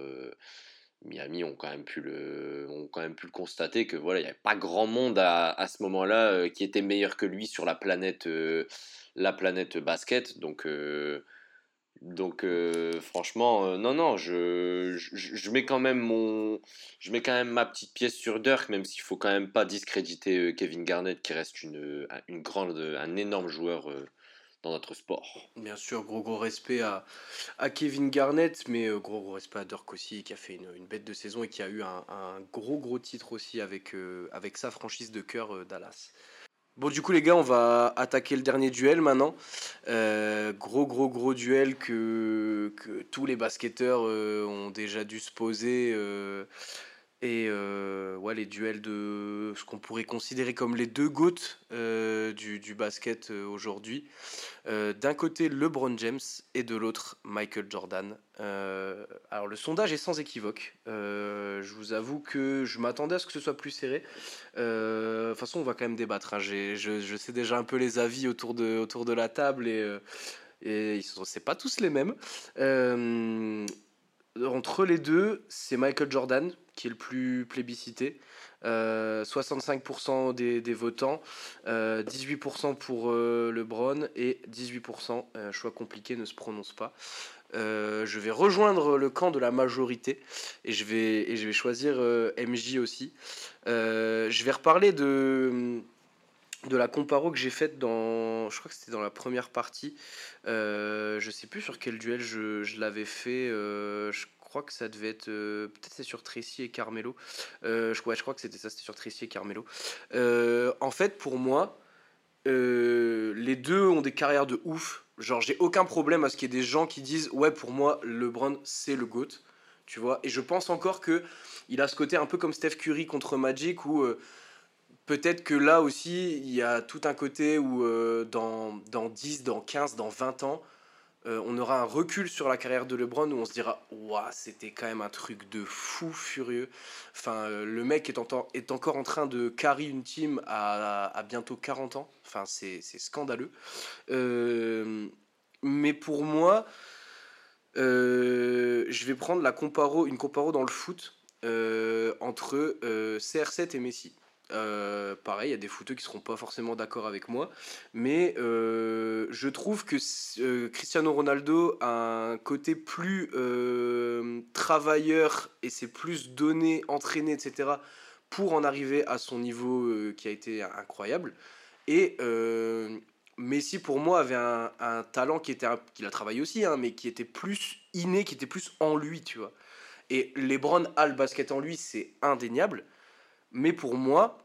Miami ont quand même pu le, ont quand même pu le constater que voilà, il n'y avait pas grand monde à, à ce moment-là qui était meilleur que lui sur la planète, la planète basket. Donc Donc euh, franchement, euh, non, non, je, je, mets quand même mon, je mets quand même ma petite pièce sur Dirk, même s'il faut quand même pas discréditer euh, Kevin Garnett, qui reste une, une grande, un énorme joueur dans notre sport. Bien sûr, gros gros respect à, à Kevin Garnett, mais gros gros respect à Dirk aussi, qui a fait une, une bête de saison et qui a eu un, un gros gros titre aussi avec, avec sa franchise de cœur Dallas. Bon, du coup, les gars, on va attaquer le dernier duel maintenant. Euh, gros, gros, gros duel que, tous les basketteurs euh, ont déjà dû se poser. Euh, et euh, les duels de ce qu'on pourrait considérer comme les deux gouttes euh, du, basket euh, aujourd'hui. D'un côté, LeBron James et de l'autre, Michael Jordan. alors, le sondage est sans équivoque. je vous avoue que je m'attendais à ce que ce soit plus serré. de toute façon, on va quand même débattre. Hein. Je, sais déjà un peu les avis autour de, autour de la table et, et c'est pas tous les mêmes entre les deux, c'est Michael Jordan qui est le plus plébiscité. 65% euh, des, votants, 18% euh, pour euh, LeBron et 18%, choix compliqué, ne se prononce pas. je vais rejoindre le camp de la majorité et je vais, et je vais choisir MJ aussi. je vais reparler de, de la comparo que j'ai faite dans. Je crois que c'était dans la première partie. je sais plus sur quel duel je, je l'avais fait. Crois que ça devait être. Euh, peut-être c'est sur Tracy et Carmelo. Euh, je, je crois que c'était ça, c'était sur Tracy et Carmelo. Euh, en fait, pour moi, les deux ont des carrières de ouf. Genre, j'ai aucun problème à ce qu'il y ait des gens qui disent Ouais, pour moi, LeBron, c'est le GOAT. Tu vois Et je pense encore que il a ce côté un peu comme Steph Curry contre Magic où peut-être que là aussi, il y a tout un côté où dans, dans 10, dans 15, dans 20 ans, euh, on aura un recul sur la carrière de LeBron où on se dira Waouh, c'était quand même un truc de fou furieux. Enfin, euh, le mec est, encore en train de carry une team à, bientôt 40 ans. Enfin, c'est scandaleux. Euh, mais pour moi, je vais prendre la comparo, une comparo dans le foot entre CR7 et Messi. Euh, pareil, il y a des footeux qui seront pas forcément d'accord avec moi, mais euh, je trouve que euh, Cristiano Ronaldo a un côté plus travailleur et c'est plus donné, entraîné, etc. pour en arriver à son niveau qui a été incroyable. Et Messi, pour moi, avait un, talent qui était, qu'il a travaillé aussi, hein, mais qui était plus inné, qui était plus en lui, tu vois. Et LeBron a le basket en lui, c'est indéniable. Mais pour moi,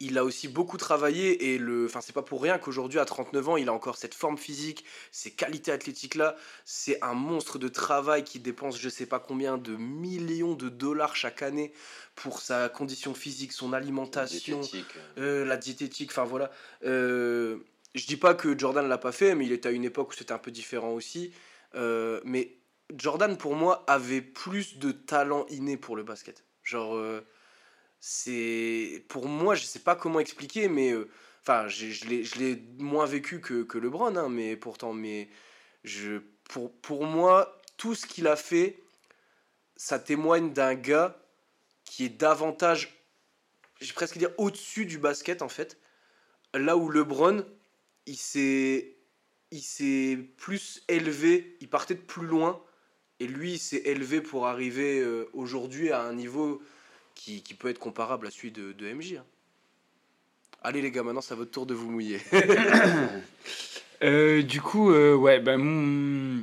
il a aussi beaucoup travaillé et le enfin c'est pas pour rien qu'aujourd'hui à 39 ans il a encore cette forme physique ces qualités athlétiques là c'est un monstre de travail qui dépense je sais pas combien de millions de dollars chaque année pour sa condition physique son alimentation euh, la diététique enfin voilà. Euh, je dis pas que Jordan l'a pas fait mais il était à une époque où c'était un peu différent aussi. Euh, mais Jordan pour moi avait plus de talent inné pour le basket. Genre c'est pour moi je sais pas comment expliquer mais euh, je l'ai moins vécu que, que LeBron hein, mais pourtant mais je pour, pour moi tout ce qu'il a fait ça témoigne d'un gars qui est davantage j'ai presque dire au-dessus du basket en fait. Là où LeBron il s'est il s'est plus élevé il partait de plus loin et lui il s'est élevé pour arriver euh, aujourd'hui à un niveau qui, peut être comparable à celui de, MJ. Hein. Allez les gars, maintenant c'est à votre tour de vous mouiller. (coughs) euh, du coup, euh, ouais, ben,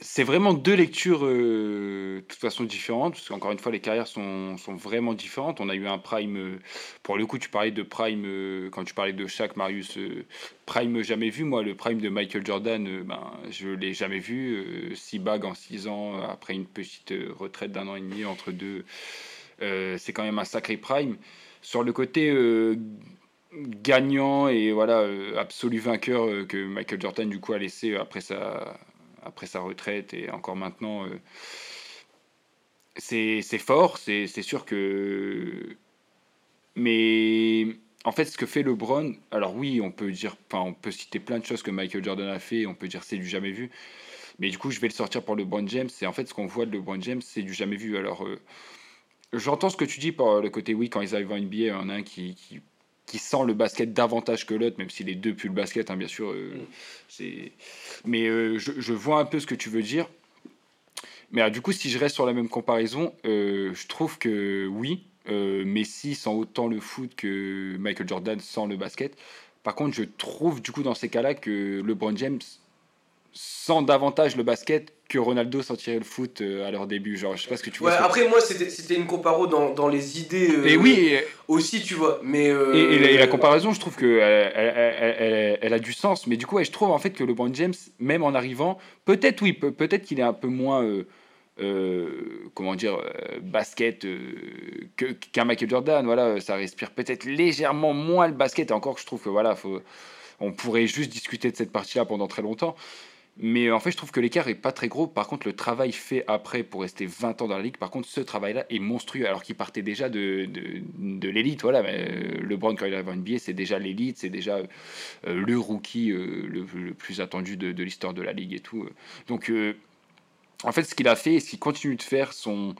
c'est vraiment deux lectures euh, de toute façon différentes, parce qu'encore une fois, les carrières sont, sont, vraiment différentes. On a eu un prime, pour le coup, tu parlais de prime, quand tu parlais de chaque Marius, prime jamais vu. Moi, le prime de Michael Jordan, ben, je l'ai jamais vu. six bagues en six ans, après une petite retraite d'un an et demi entre deux c'est quand même un sacré prime. Sur le côté euh, gagnant et voilà euh, absolu vainqueur que Michael Jordan du coup a laissé après sa, après sa retraite et encore maintenant, c'est fort, c'est sûr que... Mais en fait, ce que fait LeBron, alors oui, on peut dire, enfin, on peut citer plein de choses que Michael Jordan a fait, on peut dire c'est du jamais vu, mais du coup, je vais le sortir pour LeBron James. Et en fait, ce qu'on voit de LeBron James, c'est du jamais vu. Alors, J'entends ce que tu dis par le côté oui, quand ils arrivent en NBA, il y en a un qui, qui sent le basket davantage que l'autre, même si les deux puent le basket, hein, bien sûr. Euh, mm. c'est... Mais euh, je, je, vois un peu ce que tu veux dire. Mais du coup, si je reste sur la même comparaison, euh, je trouve que oui, Messi sent autant le foot que Michael Jordan sent le basket. Par contre, je trouve du coup dans ces cas-là que LeBron James sent davantage le basket que Ronaldo sentirait le foot euh, à leur début. Genre, je sais pas ce que tu vois. après, moi, c'était une comparo dans, dans les idées euh, et oui, aussi, tu vois. Mais, euh, et, la, comparaison, je trouve qu'elle elle, elle, a du sens. Mais du coup, je trouve en fait que LeBron James, même en arrivant, peut-être, oui, peut-être qu'il est un peu moins. comment dire, basket qu'un Michael Jordan. Voilà, ça respire peut-être légèrement moins le basket. Et encore, je trouve que voilà, faut, on pourrait juste discuter de cette partie-là pendant très longtemps. Mais en fait, je trouve que l'écart est pas très gros. Par contre, le travail fait après pour rester 20 ans dans la ligue, par contre, ce travail-là est monstrueux. Alors qu'il partait déjà de, de, de l'élite. Voilà, mais euh, LeBron, quand il arrive en NBA, c'est déjà l'élite, c'est déjà euh, le rookie euh, le, plus attendu de, de l'histoire de la ligue et tout. Donc, en fait, ce qu'il a fait et ce qu'il continue de faire, son,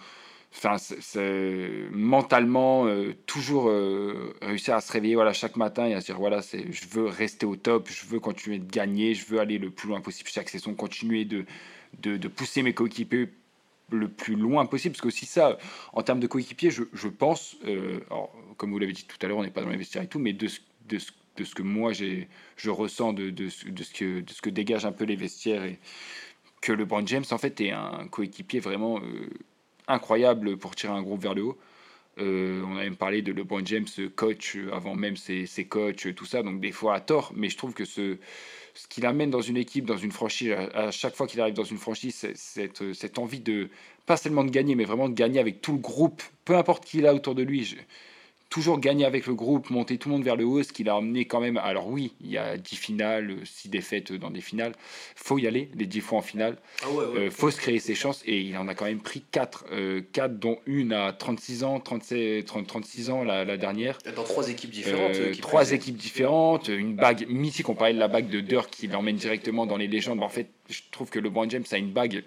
enfin, c'est mentalement euh, toujours euh, réussir à se réveiller voilà chaque matin et à se dire voilà je veux rester au top je veux continuer de gagner je veux aller le plus loin possible chaque saison continuer de de, de pousser mes coéquipiers le plus loin possible. Parce que aussi ça en termes de coéquipiers je, je pense euh, comme vous l'avez dit tout à l'heure on n'est pas dans les vestiaires et tout mais de ce, de de ce que moi je ressens de, de, de, ce que de ce que dégagent un peu les vestiaires et que le Brand James en fait est un coéquipier vraiment incroyable pour tirer un groupe vers le haut. Euh, on a même parlé de LeBron James, coach, avant même ses, coachs, tout ça, donc des fois à tort, mais je trouve que ce, ce qu'il amène dans une équipe, dans une franchise, à, chaque fois qu'il arrive dans une franchise, cette, cette envie de, pas seulement de gagner, mais vraiment de gagner avec tout le groupe, peu importe qui il a autour de lui. Toujours gagner avec le groupe, monter tout le monde vers le haut, ce qui l'a amené quand même. Alors oui, il y a 10 finales, 6 défaites dans des finales. faut y aller, les 10 fois en finale. Ah ouais, euh, faut se créer ses chances et il en a quand même pris 4. 4 euh, dont une à 36 ans, 37, 30, 36 ans la, la, dernière. Dans 3 équipes différentes. Euh, 3 équipes différentes, une bague mythique. On parlait de la bague de Dirk qui l'emmène directement dans les légendes. En fait, je trouve que LeBron James a une bague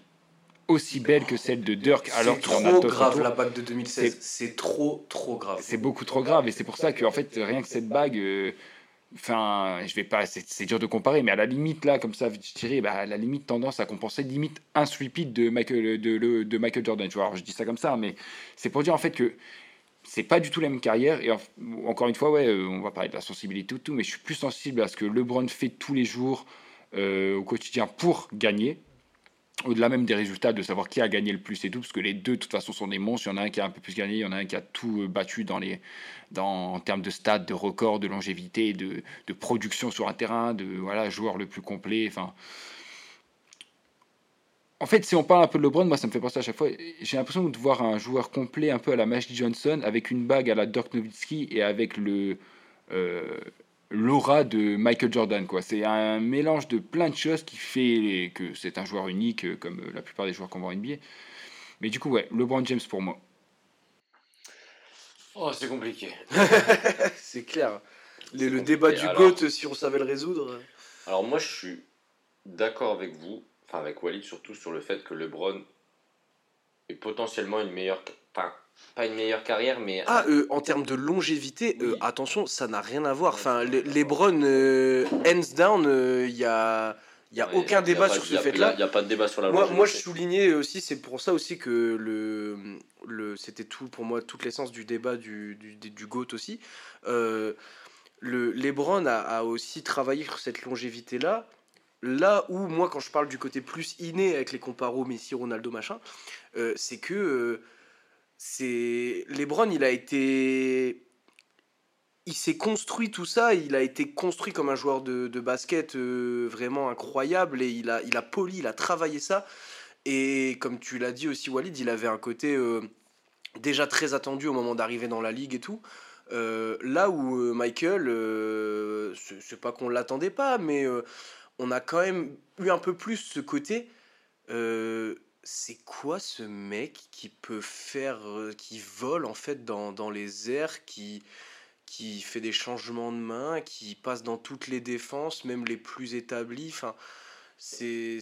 aussi belle que celle de Dirk alors qu'on a trop grave la bague de 2016 c'est trop trop grave. C'est beaucoup trop grave et c'est pour ça que en fait rien que cette bague euh, enfin je vais pas c'est dur de comparer mais à la limite là comme ça je dirais bah, à la limite tendance à compenser limite un sweep de Michael de, de, Michael Jordan. Tu vois alors je dis ça comme ça mais c'est pour dire en fait que c'est pas du tout la même carrière et encore une fois ouais euh, on va parler de la sensibilité tout, tout mais je suis plus sensible à ce que LeBron fait tous les jours euh, au quotidien pour gagner au-delà même des résultats, de savoir qui a gagné le plus et tout, parce que les deux, de toute façon, sont des monstres. Il y en a un qui a un peu plus gagné, il y en a un qui a tout euh, battu dans les, dans, en termes de stade, de record, de longévité, de, de production sur un terrain, de voilà, joueur le plus complet. Enfin, en fait, si on parle un peu de LeBron, moi, ça me fait penser à chaque fois. J'ai l'impression de voir un joueur complet, un peu à la Magic Johnson, avec une bague à la Dirk Nowitzki et avec le. Euh, l'aura de Michael Jordan. quoi. C'est un mélange de plein de choses qui fait que c'est un joueur unique, euh, comme euh, la plupart des joueurs qu'on voit en NBA. Mais du coup, ouais, LeBron James pour moi. Oh, c'est compliqué. (laughs) c'est clair. Le, débat du GOAT, si on savait le résoudre. Alors moi, je suis d'accord avec vous, enfin avec Walid surtout, sur le fait que LeBron est potentiellement une meilleure... Enfin, pas une meilleure carrière, mais. Ah, euh, en termes de longévité, euh, attention, ça n'a rien à voir. Enfin, les, LeBron, euh, hands down, il y a. Il n'y a aucun débat sur ce fait-là. Il n'y a, pas de débat sur la moi, moi, je soulignais aussi, c'est pour ça aussi que le, le, c'était tout pour moi toute l'essence du débat du, du, du GOAT aussi. le LeBron a, a, aussi travaillé sur cette longévité-là. Là où, moi, quand je parle du côté plus inné avec les comparos Messi, Ronaldo, machin, c'est que c'est LeBron, il a été il s'est construit tout ça, il a été construit comme un joueur de, basket euh, vraiment incroyable et il a, il a poli, il a travaillé ça. Et comme tu l'as dit aussi Walid, il avait un côté euh, déjà très attendu au moment d'arriver dans la ligue et tout. Euh, là où Michael, c'est pas qu'on l'attendait pas, mais on a quand même eu un peu plus ce côté c'est quoi ce mec qui peut faire, euh, qui vole en fait dans, dans les airs, qui, qui fait des changements de main, qui passe dans toutes les défenses, même les plus établies? Enfin, c'est,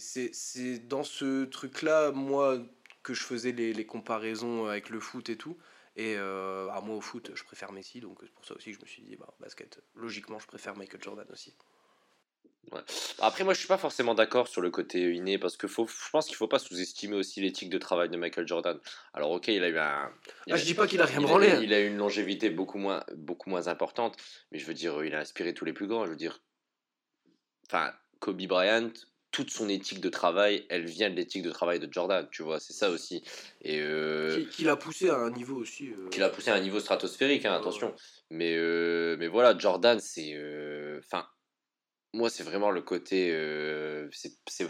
dans ce truc-là, moi, que je faisais les, les, comparaisons avec le foot et tout. Et euh, à moi au foot, je préfère Messi, donc c'est pour ça aussi que je me suis dit, bah, basket, logiquement, je préfère Michael Jordan aussi. Après, moi, je suis pas forcément d'accord sur le côté inné parce que faut, je pense qu'il faut pas sous-estimer aussi l'éthique de travail de Michael Jordan. Alors, ok, il a eu un. ah, je dis pas qu'il a rien il branlé. A, il a une longévité beaucoup moins, beaucoup moins importante, mais je veux dire, il a inspiré tous les plus grands. Je veux dire, enfin, Kobe Bryant, toute son éthique de travail, elle vient de l'éthique de travail de Jordan, tu vois, c'est ça aussi. Et euh, qui, l'a poussé à un niveau aussi. Euh... Qui l'a poussé à un niveau stratosphérique, hein, attention. Mais, euh, mais voilà, Jordan, c'est. Euh, enfin moi, c'est vraiment le côté. Euh,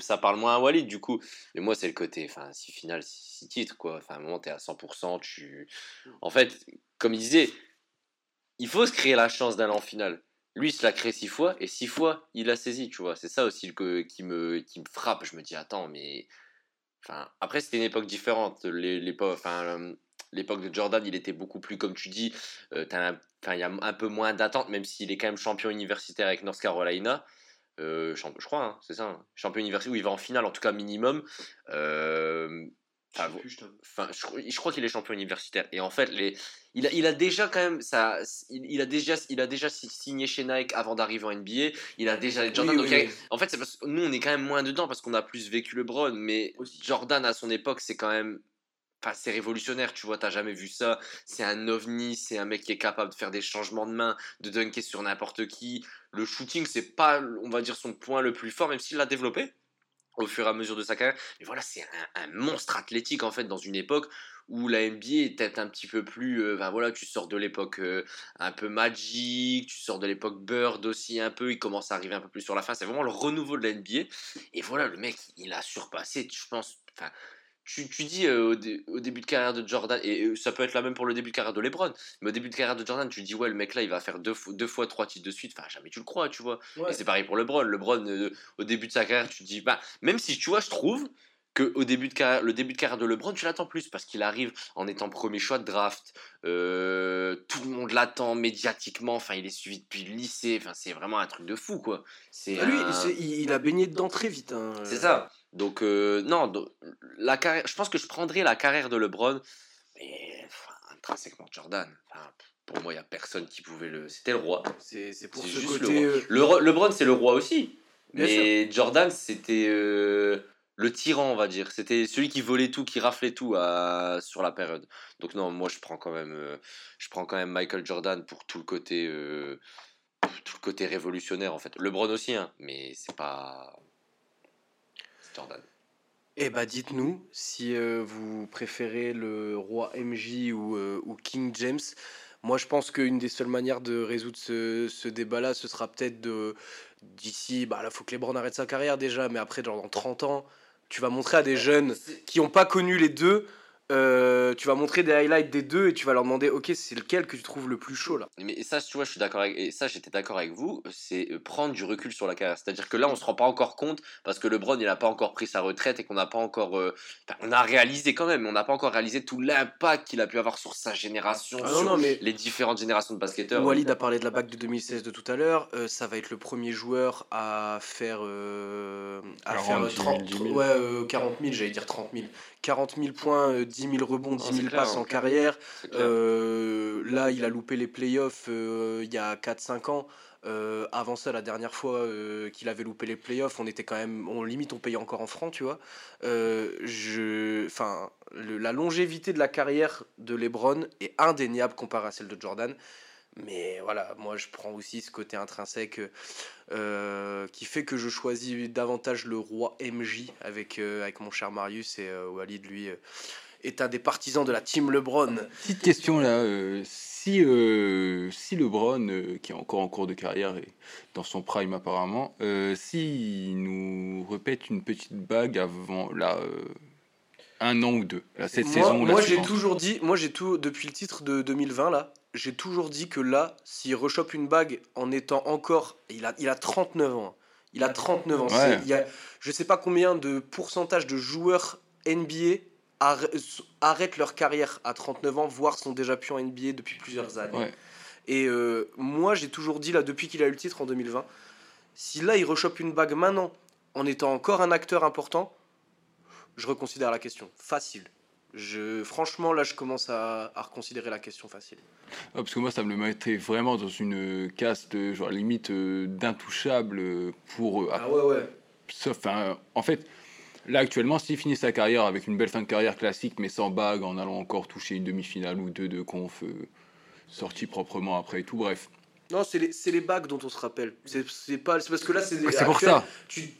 ça parle moins à Walid, du coup. Mais moi, c'est le côté. Enfin, si final, si titres, quoi. Enfin, à un moment, t'es à 100%. Tu... En fait, comme il disait, il faut se créer la chance d'aller en finale. Lui, il se l'a créé six fois, et six fois, il l'a saisi, tu vois. C'est ça aussi le, qui, me, qui me frappe. Je me dis, attends, mais. Enfin, après, c'était une époque différente. L'époque, enfin, de Jordan, il était beaucoup plus, comme tu dis, euh, il y a un peu moins d'attente, même s'il est quand même champion universitaire avec North Carolina. Euh, je crois, hein, c'est ça, hein. champion universitaire où il va en finale, en tout cas minimum. Euh, Enfin, je, crois qu'il est champion universitaire. Et en fait, les, il, a, il a déjà quand même ça, il, a déjà, il a déjà signé chez Nike avant d'arriver en NBA. Il a déjà Jordan. En fait, c'est parce que nous, on est quand même moins dedans parce qu'on a plus vécu le LeBron. Mais Jordan à son époque, c'est quand même c'est révolutionnaire, tu vois, t'as jamais vu ça. C'est un ovni, c'est un mec qui est capable de faire des changements de main, de dunker sur n'importe qui. Le shooting, c'est pas, on va dire, son point le plus fort, même s'il l'a développé au fur et à mesure de sa carrière. Mais voilà, c'est un, monstre athlétique, en fait, dans une époque où la NBA était un petit peu plus. Ben voilà, tu sors de l'époque euh, un peu Magic, tu sors de l'époque Bird aussi un peu, il commence à arriver un peu plus sur la fin. C'est vraiment le renouveau de la NBA. Et voilà, le mec, il a surpassé, je pense. Enfin, tu, tu dis euh, au, début de carrière de Jordan, et ça peut être la même pour le début de carrière de LeBron, mais au début de carrière de Jordan, tu dis, ouais, le mec là, il va faire deux, deux fois trois titres de suite, enfin, jamais tu le crois, tu vois. Et c'est pareil pour LeBron. LeBron, euh, au début de sa carrière, tu dis, bah, même si tu vois, je trouve que au début de carrière, le début de carrière de LeBron, tu l'attends plus parce qu'il arrive en étant premier choix de draft. Euh, tout le monde l'attend médiatiquement. Enfin, il est suivi depuis le lycée. Enfin, c'est vraiment un truc de fou, quoi. C'est ah, lui, il a baigné dedans très vite. Hein. C'est ça. Donc, euh, non, la carrière, je pense que je prendrais la carrière de LeBron, mais intrinsèquement Jordan. pour moi, il n'y a personne qui pouvait le. C'était le roi. C'est pour ce côté. Euh, le, LeBron, c'est le roi aussi. mais Jordan, c'était euh, le tyran, on va dire. C'était celui qui volait tout, qui raflait tout à, sur la période. Donc, non, moi, je prends quand même, je prends quand même Michael Jordan pour tout le côté. tout le côté révolutionnaire en fait. LeBron aussi, hein, mais c'est pas eh bah dites-nous si euh, vous préférez le roi MJ euh, ou, King James. Moi je pense qu'une des seules manières de résoudre ce, débat-là, ce sera peut-être de d'ici, bah là faut que LeBron arrête sa carrière déjà, mais après dans 30 ans, tu vas montrer à des jeunes qui n'ont pas connu les deux euh, tu vas montrer des highlights des deux et tu vas leur demander ok c'est lequel que tu trouves le plus chaud là? Mais ça tu vois je suis d'accord avec et ça j'étais d'accord avec vous c'est euh, prendre du recul sur la carrière. C'est à dire que là on se rend pas encore compte parce que LeBron il a pas encore pris sa retraite et qu'on n'a pas encore euh, on a réalisé quand même on n'a pas encore réalisé tout l'impact qu'il a pu avoir sur sa génération ah sur les différentes générations de basketteurs. Walid a parlé de la bague de 2016 de tout à l'heure ça va être le premier joueur à faire à faire 30, ouais, 40 000 j'allais dire 30 000 40 000 points, 10 000 rebonds, 10 000 passes en carrière. Euh, là, il a loupé les playoffs euh, il y a 4-5 ans. Euh, avant ça, la dernière fois qu'il avait loupé les playoffs, on était quand même, on limite, on payait encore en francs, tu vois. je, enfin, la longévité de la carrière de LeBron est indéniable comparée à celle de Jordan. Mais voilà, moi je prends aussi ce côté intrinsèque qui fait que je choisis davantage le roi MJ avec, avec mon cher Marius et Walid, lui, est un des partisans de la team LeBron. Petite question là, si, si LeBron, qui est encore en cours de carrière et dans son prime apparemment, si nous répète une petite bague avant là un an ou deux, cette moi, saison. Moi j'ai toujours dit, moi j'ai tout depuis le titre de 2020 là, j'ai toujours dit que là, s'il rechoppe une bague en étant encore. Il a, il a 39 ans. Il a 39 ans. Il y a, je sais pas combien de pourcentage de joueurs NBA arrêtent leur carrière à 39 ans, voire sont déjà plus en NBA depuis plusieurs années. Et euh, moi, j'ai toujours dit, là, depuis qu'il a eu le titre en 2020, si là, il rechoppe une bague maintenant, en étant encore un acteur important, je reconsidère la question. Facile. Je, franchement, là, je commence à, à reconsidérer la question facile. Ah, parce que moi, ça me le mettait vraiment dans une caste, genre limite euh, d'intouchable euh, pour. euh, Ah ouais, ouais. Sauf, en fait, là actuellement, s'il finit sa carrière avec une belle fin de carrière classique, mais sans bague, en allant encore toucher une demi-finale ou deux de conf, euh, sorti proprement après et tout, bref. Non, c'est les, bagues dont on se rappelle. C'est pas, parce que là, c'est C'est pour ça. Tu,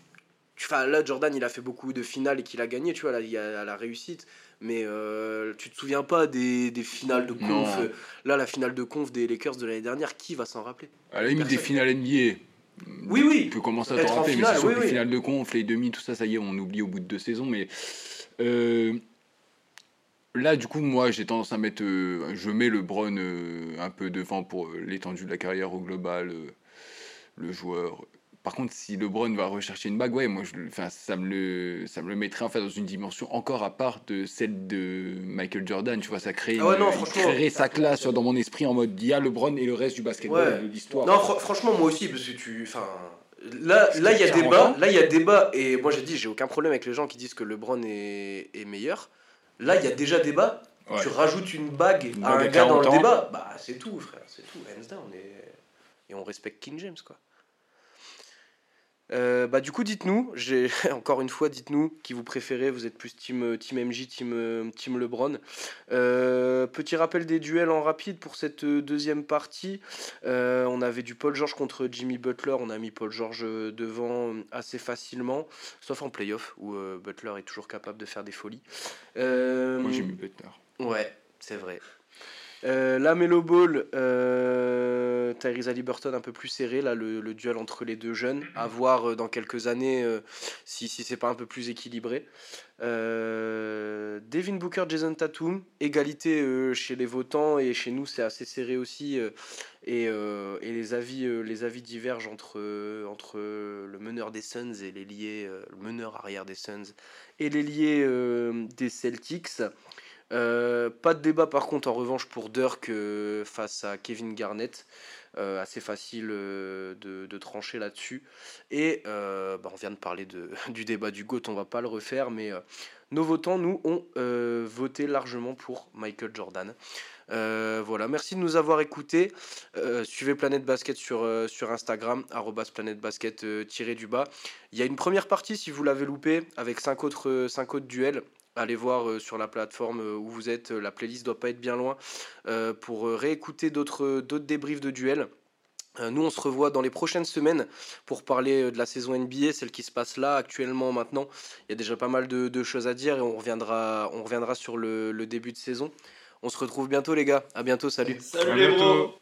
tu, là, Jordan, il a fait beaucoup de finales et qu'il a gagné, tu vois, là, il y a la réussite. Mais euh, tu te souviens pas des, des finales de conf. Non. euh, Là, la finale de conf des Lakers de l'année dernière, qui va s'en rappeler? À la limite des finales NBA. Oui, oui. Tu peux commencer à t'en en rappeler, mais c'est sûr oui, que les oui. finales de conf, les demi, tout ça, ça y est, on oublie au bout de deux saisons. Mais euh, là, du coup, moi, j'ai tendance à mettre. euh, je mets le Bron euh, un peu devant pour euh, l'étendue de la carrière au global, le joueur. Par contre, si LeBron va rechercher une bague, ouais, moi, je, enfin, ça, me le, ça me le mettrait en fait dans une dimension encore à part de celle de Michael Jordan. Tu vois, ça crée, Ah ouais, une- non, il franchement. créerait sa classe dans mon esprit en mode il y a LeBron et le reste du basketball Ouais. de l'histoire. Non, fr- franchement, moi aussi, parce que tu. Enfin. Là, là, il y a 40 débat. Là, il y a débat. Et moi, j'ai dit, j'ai aucun problème avec les gens qui disent que LeBron est, est meilleur. Là, il y a déjà débat. Ouais. Tu rajoutes une bague Une à un gars dans 40 le ans. débat. Bah, c'est tout, frère. C'est tout. Hands down. Et, et on respecte King James, quoi. Euh, bah du coup dites-nous, j'ai (laughs) encore une fois dites-nous qui vous préférez, vous êtes plus team, euh, team MJ, team, euh, team LeBron. Euh, petit rappel des duels en rapide pour cette deuxième partie. Euh, on avait du Paul George contre Jimmy Butler, on a mis Paul George devant assez facilement, sauf en playoff où Butler est toujours capable de faire des folies. Moi, j'ai mis Butler. Ouais, c'est vrai. Euh, la Melo Ball, euh, Tyrese un peu plus serré, là, le, duel entre les deux jeunes. À voir euh, dans quelques années euh, si, si c'est pas un peu plus équilibré. Devin Booker, Jason Tatum, égalité chez les votants et chez nous c'est assez serré aussi. et, et les, avis, les avis divergent entre, entre le meneur des Suns et l'ailier, euh, le meneur arrière des Suns et l'ailier euh, des Celtics. Euh, pas de débat par contre en revanche pour Dirk euh, face à Kevin Garnett. Euh, assez facile de, trancher là-dessus. Et bah, on vient de parler de, (laughs) du débat du GOAT, on va pas le refaire, mais nos votants, nous, ont voté largement pour Michael Jordan. Voilà, merci de nous avoir écoutés. Suivez Planète Basket sur, sur Instagram, Planète Basket tiré du bas. Il y a une première partie si vous l'avez loupé, avec cinq autres, cinq autres duels. Allez voir euh, sur la plateforme euh, où vous êtes, euh, la playlist doit pas être bien loin, euh, pour réécouter d'autres d'autres débriefs de duels. Euh, Nous, on se revoit dans les prochaines semaines pour parler de la saison NBA, celle qui se passe là actuellement maintenant. Il y a déjà pas mal de, de choses à dire et on reviendra, on reviendra sur le, le début de saison. On se retrouve bientôt les gars. À bientôt, salut. Les bros